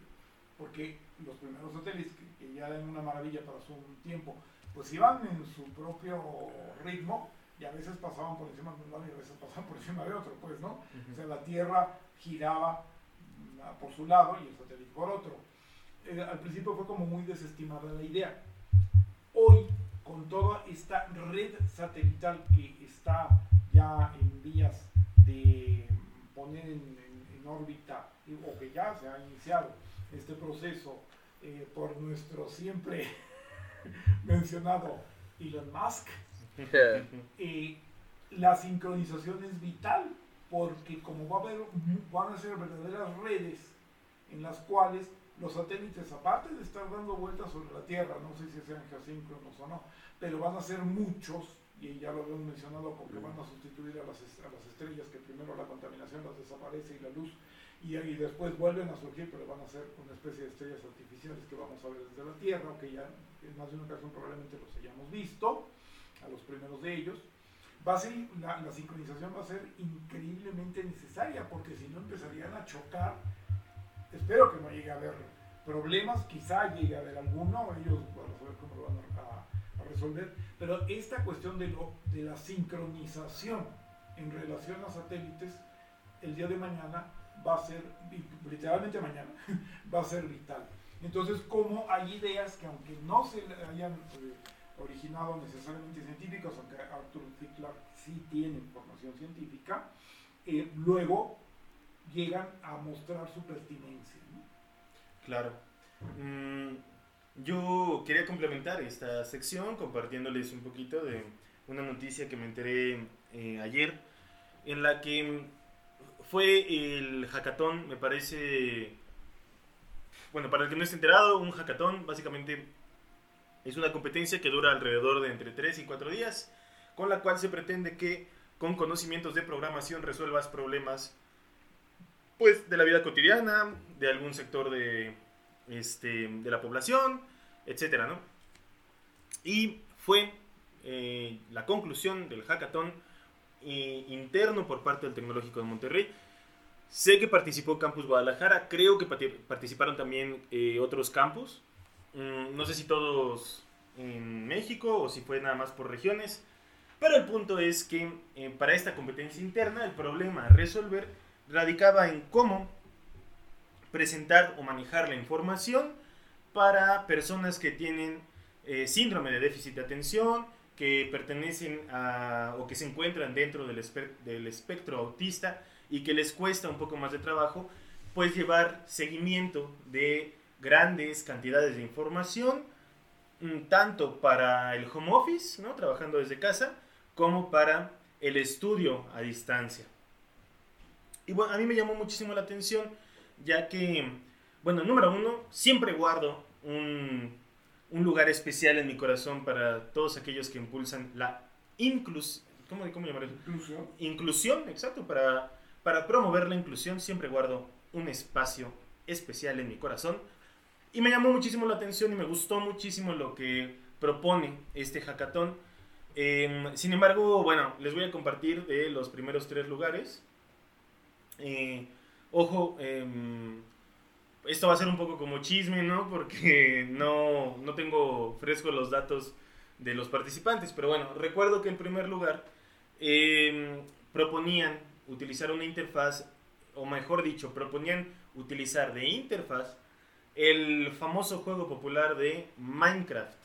porque los primeros satélites, que, que ya eran una maravilla para su tiempo, pues iban en su propio ritmo y a veces pasaban por encima de un lado y a veces pasaban por encima de otro, pues, ¿no? O sea, la Tierra giraba mm, por su lado y el satélite por otro. Eh, al principio fue como muy desestimada la idea. Hoy, con toda esta red satelital que está ya en vías de poner en, en- en órbita, o que ya se ha iniciado este proceso eh, por nuestro siempre mencionado Elon Musk, eh, la sincronización es vital porque como va a haber, van a ser verdaderas redes en las cuales los satélites, aparte de estar dando vueltas sobre la Tierra, no sé si sean geosíncronos o no, pero van a ser muchos, y ya lo habíamos mencionado, porque van a sustituir a las, a las estrellas, que primero la contaminación las desaparece y la luz, y, y después vuelven a surgir, pero van a ser una especie de estrellas artificiales que vamos a ver desde la Tierra, que ya en más de una ocasión probablemente los hayamos visto, a los primeros de ellos. Va a ser, la, la sincronización va a ser increíblemente necesaria, porque si no empezarían a chocar espero que no llegue a haber problemas, quizá llegue a haber alguno, ellos van a saber cómo lo van a, resolver, pero esta cuestión de, lo, de la sincronización en relación a satélites, el día de mañana va a ser, literalmente mañana, va a ser vital. Entonces, como hay ideas que aunque no se hayan eh, originado necesariamente científicas, aunque Arthur C. Sí tiene información científica, eh, luego llegan a mostrar su pertinencia. ¿no? Claro. Mm, yo quería complementar esta sección compartiéndoles un poquito de una noticia que me enteré eh, ayer, en la que fue el hackathon, me parece, bueno, para el que no esté enterado, un hackathon básicamente es una competencia que dura alrededor de entre 3 y 4 días, con la cual se pretende que con conocimientos de programación resuelvas problemas pues de la vida cotidiana, de algún sector de, este, de la población, etcétera, ¿no? Y fue eh, la conclusión del hackathon eh, interno por parte del Tecnológico de Monterrey. Sé que participó Campus Guadalajara, creo que participaron también eh, otros campus. Mm, no sé si todos en México o si fue nada más por regiones. Pero el punto es que eh, para esta competencia interna el problema a resolver radicaba en cómo presentar o manejar la información para personas que tienen eh, síndrome de déficit de atención, que pertenecen a o que se encuentran dentro del, del espectro autista y que les cuesta un poco más de trabajo, pues llevar seguimiento de grandes cantidades de información, mm, tanto para el home office, ¿no? trabajando desde casa, como para el estudio a distancia. Y bueno, a mí me llamó muchísimo la atención, ya que, bueno, número uno, siempre guardo un, un lugar especial en mi corazón para todos aquellos que impulsan la inclusión, ¿cómo, cómo llamar eso? Inclusión. Inclusión, exacto, para, para promover la inclusión siempre guardo un espacio especial en mi corazón. Y me llamó muchísimo la atención y me gustó muchísimo lo que propone este hackathon. Em, sin embargo, bueno, les voy a compartir de los primeros tres lugares. Eh, ojo, em, esto va a ser un poco como chisme, ¿no? Porque no, no tengo fresco los datos de los participantes. Pero bueno, recuerdo que en primer lugar em, proponían utilizar una interfaz, o mejor dicho, proponían utilizar de interfaz el famoso juego popular de Minecraft,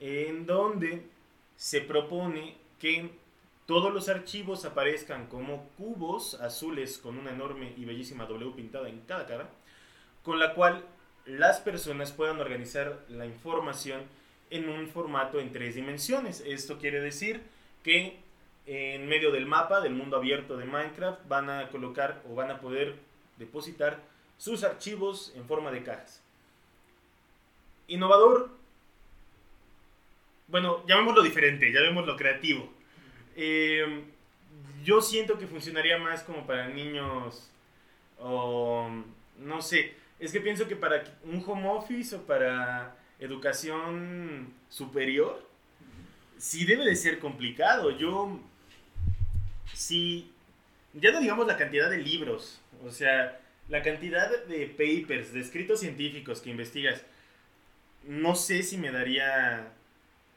en donde se propone que todos los archivos aparezcan como cubos azules con una enorme y bellísima W pintada en cada cara, con la cual las personas puedan organizar la información en un formato en tres dimensiones. Esto quiere decir que en medio del mapa del mundo abierto de Minecraft van a colocar o van a poder depositar sus archivos en forma de cajas. Innovador, bueno, llamémoslo diferente, llamémoslo creativo. Eh, yo siento que funcionaría más como para niños o no sé, es que pienso que para un home office o para educación superior, sí debe de ser complicado. Yo, sí, ya no digamos la cantidad de libros, o sea, la cantidad de papers, de escritos científicos que investigas, no sé si me daría,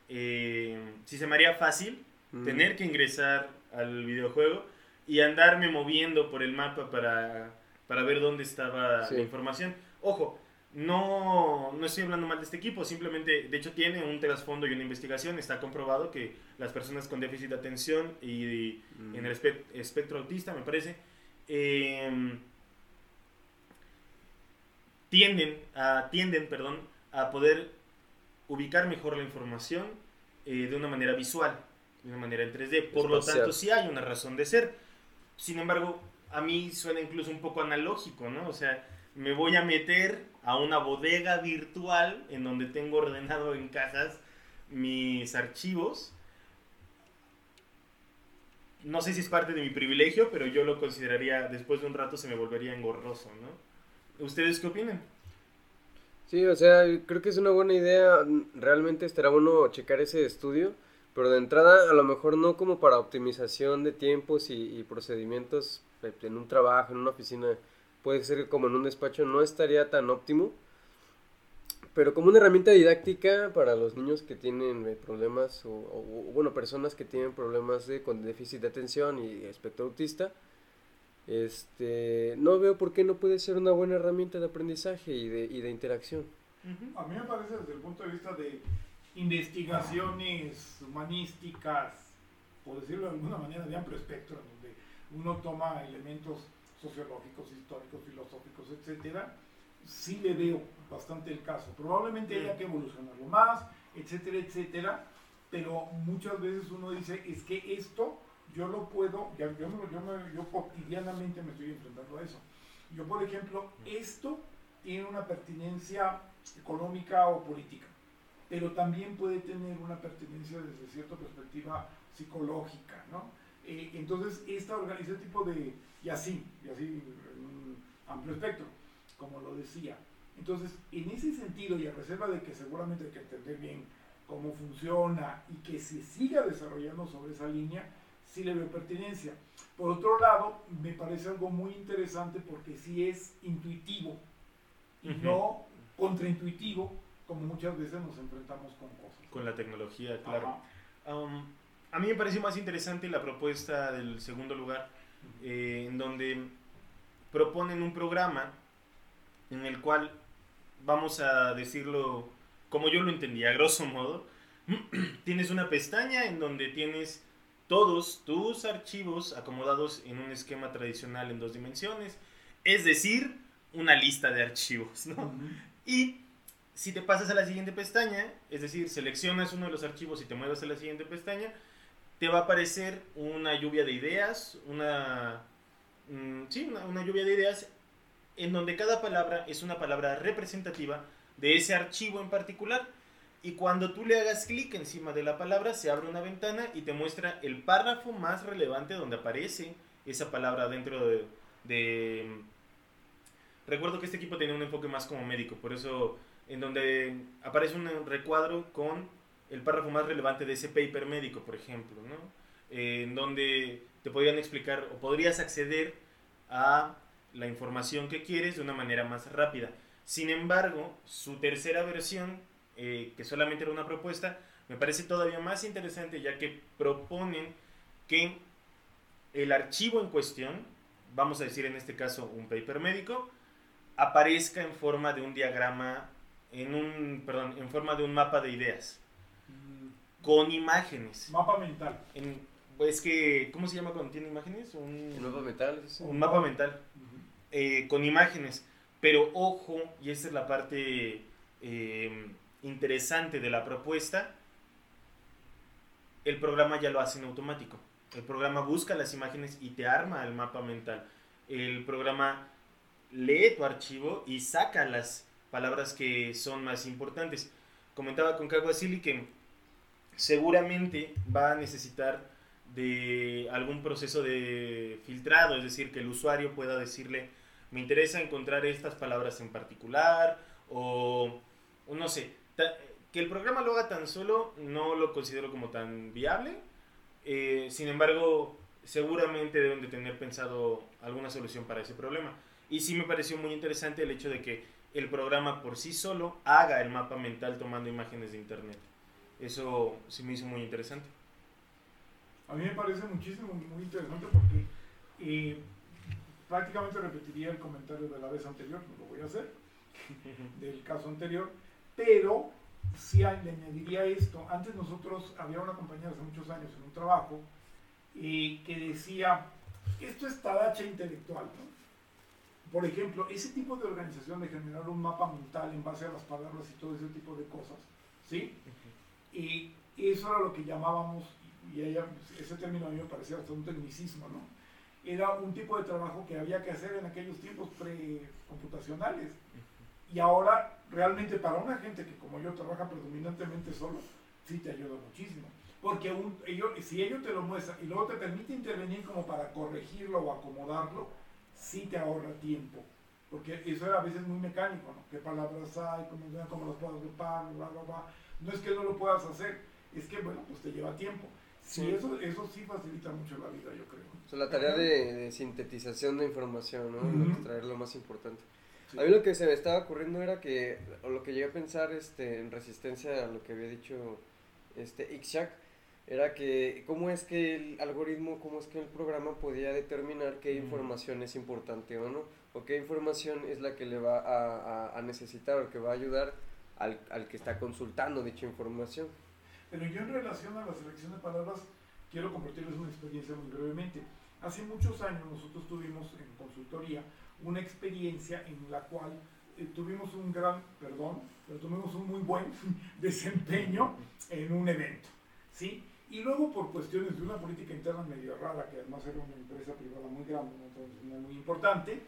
eh, si se me haría fácil tener que ingresar al videojuego y andarme moviendo por el mapa para, para ver dónde estaba la información. Ojo, no, no estoy hablando mal de este equipo, simplemente, de hecho tiene un trasfondo y una investigación, está comprobado que las personas con déficit de atención y, en el espectro autista, me parece, em, tienden, a, tienden perdón, a poder ubicar mejor la información eh, de una manera visual, de una manera en 3D. Por lo tanto, sí hay una razón de ser. Sin embargo, a mí suena incluso un poco analógico, ¿no? O sea, me voy a meter a una bodega virtual en donde tengo ordenado en cajas mis archivos. No sé si es parte de mi privilegio, pero yo lo consideraría, después de un rato se me volvería engorroso, ¿no? ¿Ustedes qué opinan? Sí, o sea, creo que es una buena idea. Realmente estará bueno checar ese estudio, pero de entrada a lo mejor no como para optimización de tiempos y, procedimientos en un trabajo, en una oficina puede ser como en un despacho, no estaría tan óptimo. Pero como una herramienta didáctica para los niños que tienen eh, problemas, o, bueno, personas que tienen problemas de, con déficit de atención y espectro autista, este, no veo por qué no puede ser una buena herramienta de aprendizaje y de, y de interacción. A mí me parece desde el punto de vista de investigaciones humanísticas, por decirlo de alguna manera, de amplio espectro, donde uno toma elementos sociológicos, históricos, filosóficos, etcétera, sí le veo bastante el caso. Probablemente haya que evolucionarlo más, etcétera, etcétera, pero muchas veces uno dice, es que esto yo lo puedo, yo, yo, cotidianamente me estoy enfrentando a eso. Yo, por ejemplo, esto tiene una pertinencia económica o política, pero también puede tener una pertinencia desde cierta perspectiva psicológica, ¿no? Eh, entonces, esta, este tipo de, y así, y así en un amplio espectro, como lo decía. Entonces, en ese sentido, y a reserva de que seguramente hay que entender bien cómo funciona y que se siga desarrollando sobre esa línea, sí le veo pertinencia. Por otro lado, me parece algo muy interesante porque sí es intuitivo y no contraintuitivo, como muchas veces nos enfrentamos con cosas. Con la tecnología, claro. Um, a mí me parece más interesante la propuesta del segundo lugar, eh, en donde proponen un programa en el cual, vamos a decirlo como yo lo entendía, a grosso modo, tienes una pestaña en donde tienes todos tus archivos acomodados en un esquema tradicional en dos dimensiones, es decir, una lista de archivos, ¿no? Y si te pasas a la siguiente pestaña, es decir, seleccionas uno de los archivos y te mueves a la siguiente pestaña, te va a aparecer una lluvia de ideas, una, mm, sí, una, lluvia de ideas en donde cada palabra es una palabra representativa de ese archivo en particular. Y cuando tú le hagas clic encima de la palabra, se abre una ventana y te muestra el párrafo más relevante donde aparece esa palabra dentro de, de... Recuerdo que este equipo tenía un enfoque más como médico, por eso en donde aparece un recuadro con el párrafo más relevante de ese paper médico, por ejemplo, ¿no? Eh, en donde te podrían explicar o podrías acceder a la información que quieres de una manera más rápida. Sin embargo, su tercera versión, eh, que solamente era una propuesta, me parece todavía más interesante ya que proponen que el archivo en cuestión, vamos a decir en este caso un paper médico, aparezca en forma de un diagrama, en un, perdón, en forma de un mapa de ideas, con imágenes. Mapa mental. En, es que, ¿cómo se llama cuando tiene imágenes? Un, Un mapa mental. sí. un mapa mental. eh, con imágenes. Pero ojo, y esta es la parte eh, interesante de la propuesta, el programa ya lo hace en automático. El programa busca las imágenes y te arma el mapa mental. El programa lee tu archivo y saca las palabras que son más importantes. Comentaba con Caguasili que seguramente va a necesitar de algún proceso de filtrado, es decir, que el usuario pueda decirle, me interesa encontrar estas palabras en particular, o, no sé, que el programa lo haga tan solo no lo considero como tan viable, eh, sin embargo, seguramente deben de tener pensado alguna solución para ese problema. Y sí me pareció muy interesante el hecho de que el programa por sí solo haga el mapa mental tomando imágenes de internet. Eso sí me hizo muy interesante. A mí me parece muchísimo, muy interesante porque eh, prácticamente repetiría el comentario de la vez anterior, no lo voy a hacer, del caso anterior, pero sí le añadiría esto. Antes nosotros, había una compañera hace muchos años en un trabajo eh, que decía, esto es taracha intelectual, ¿no? Por ejemplo, ese tipo de organización de generar un mapa mental en base a las palabras y todo ese tipo de cosas, ¿sí? Y eso era lo que llamábamos, y ella, ese término a mí me parecía hasta un tecnicismo, ¿no? Era un tipo de trabajo que había que hacer en aquellos tiempos pre-computacionales. Y ahora, realmente para una gente que como yo trabaja predominantemente solo, sí te ayuda muchísimo. Porque un, ello- si ellos te lo muestran y luego te permite intervenir como para corregirlo o acomodarlo, sí te ahorra tiempo. Porque eso era a veces muy mecánico, ¿no? ¿Qué palabras hay? ¿Cómo, cómo las puedo agrupar? Bla, bla, bla. No es que no lo puedas hacer, es que, bueno, pues te lleva tiempo. Sí, Sí. eso, eso sí facilita mucho la vida, yo creo. O sea, la tarea de, de sintetización de información, ¿no? Ujú. Extraer lo más importante. Sí. A mí lo que se me estaba ocurriendo era que, o lo que llegué a pensar este, en resistencia a lo que había dicho este Ixchak, era que cómo es que el algoritmo, cómo es que el programa podía determinar qué Mm. información es importante o no, o qué información es la que le va a, a- a necesitar o que va a ayudar al, al que está consultando dicha información. Pero yo en relación a la selección de palabras, quiero compartirles una experiencia muy brevemente. Hace muchos años nosotros tuvimos en consultoría una experiencia en la cual eh, tuvimos un gran, perdón, pero tuvimos un muy buen desempeño en un evento, ¿sí? Y luego por cuestiones de una política interna medio rara, que además era una empresa privada muy grande, una muy importante,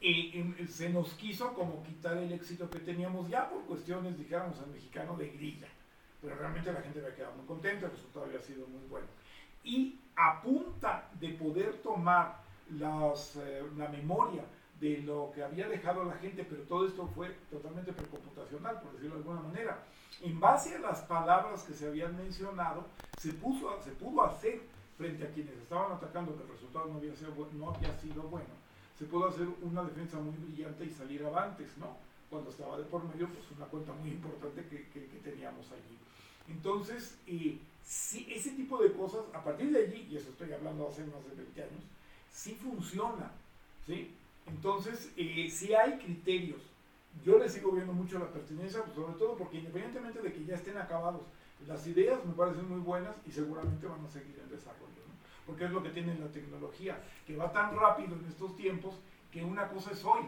eh, em, se nos quiso como quitar el éxito que teníamos ya por cuestiones, dijéramos al mexicano, de grilla pero realmente la gente había quedado muy contenta, el resultado había sido muy bueno. Y a punta de poder tomar las, eh, la memoria de lo que había dejado la gente, pero todo esto fue totalmente precomputacional, por decirlo de alguna manera, en base a las palabras que se habían mencionado, se, puso, se pudo hacer frente a quienes estaban atacando que el resultado no había sido, no había sido bueno, se pudo hacer una defensa muy brillante y salir avantes, ¿no? Cuando estaba de por medio, pues una cuenta muy importante que, que- que teníamos allí. Entonces, eh, sí, ese tipo de cosas, a partir de allí, y eso estoy hablando hace más de 20 años, sí funciona, ¿sí? Entonces, eh, sí hay criterios. Yo le sigo viendo mucho la pertinencia, pues, sobre todo porque independientemente de que ya estén acabados, las ideas me parecen muy buenas y seguramente van a seguir en desarrollo, ¿no? Porque es lo que tiene la tecnología, que va tan rápido en estos tiempos que una cosa es hoy,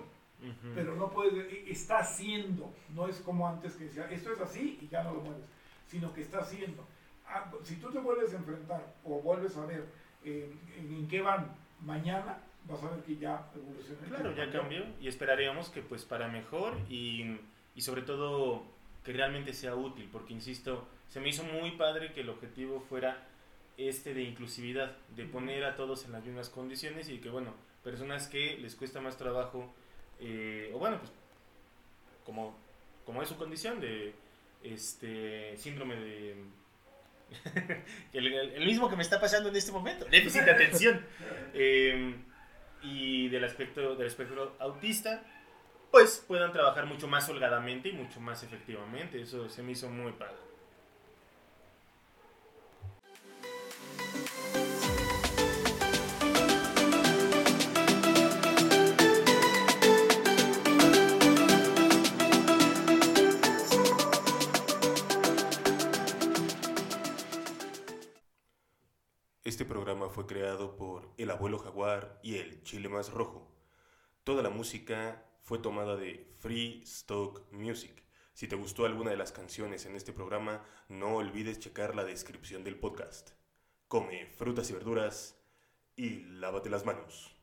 pero no puede, está haciendo, no es como antes que decía, esto es así y ya no lo mueves, sino que está haciendo. Ah, si tú te vuelves a enfrentar o vuelves a ver eh, en, en qué van mañana, vas a ver que ya evolucionó. Claro, ya cambió y esperaríamos que pues para mejor y, y sobre todo que realmente sea útil, porque insisto, se me hizo muy padre que el objetivo fuera este de inclusividad, de poner a todos en las mismas condiciones y que bueno, personas que les cuesta más trabajo, eh, o bueno, pues como, como es su condición de este síndrome de... el, mismo que me está pasando en este momento, déficit de atención. Eh, y del aspecto del espectro autista, pues puedan trabajar mucho más holgadamente y mucho más efectivamente. Eso se me hizo muy padre. Este programa fue creado por El Abuelo Jaguar y El Chile Más Rojo. Toda la música fue tomada de Free Stock Music. Si te gustó alguna de las canciones en este programa, no olvides checar la descripción del podcast. Come frutas y verduras y lávate las manos.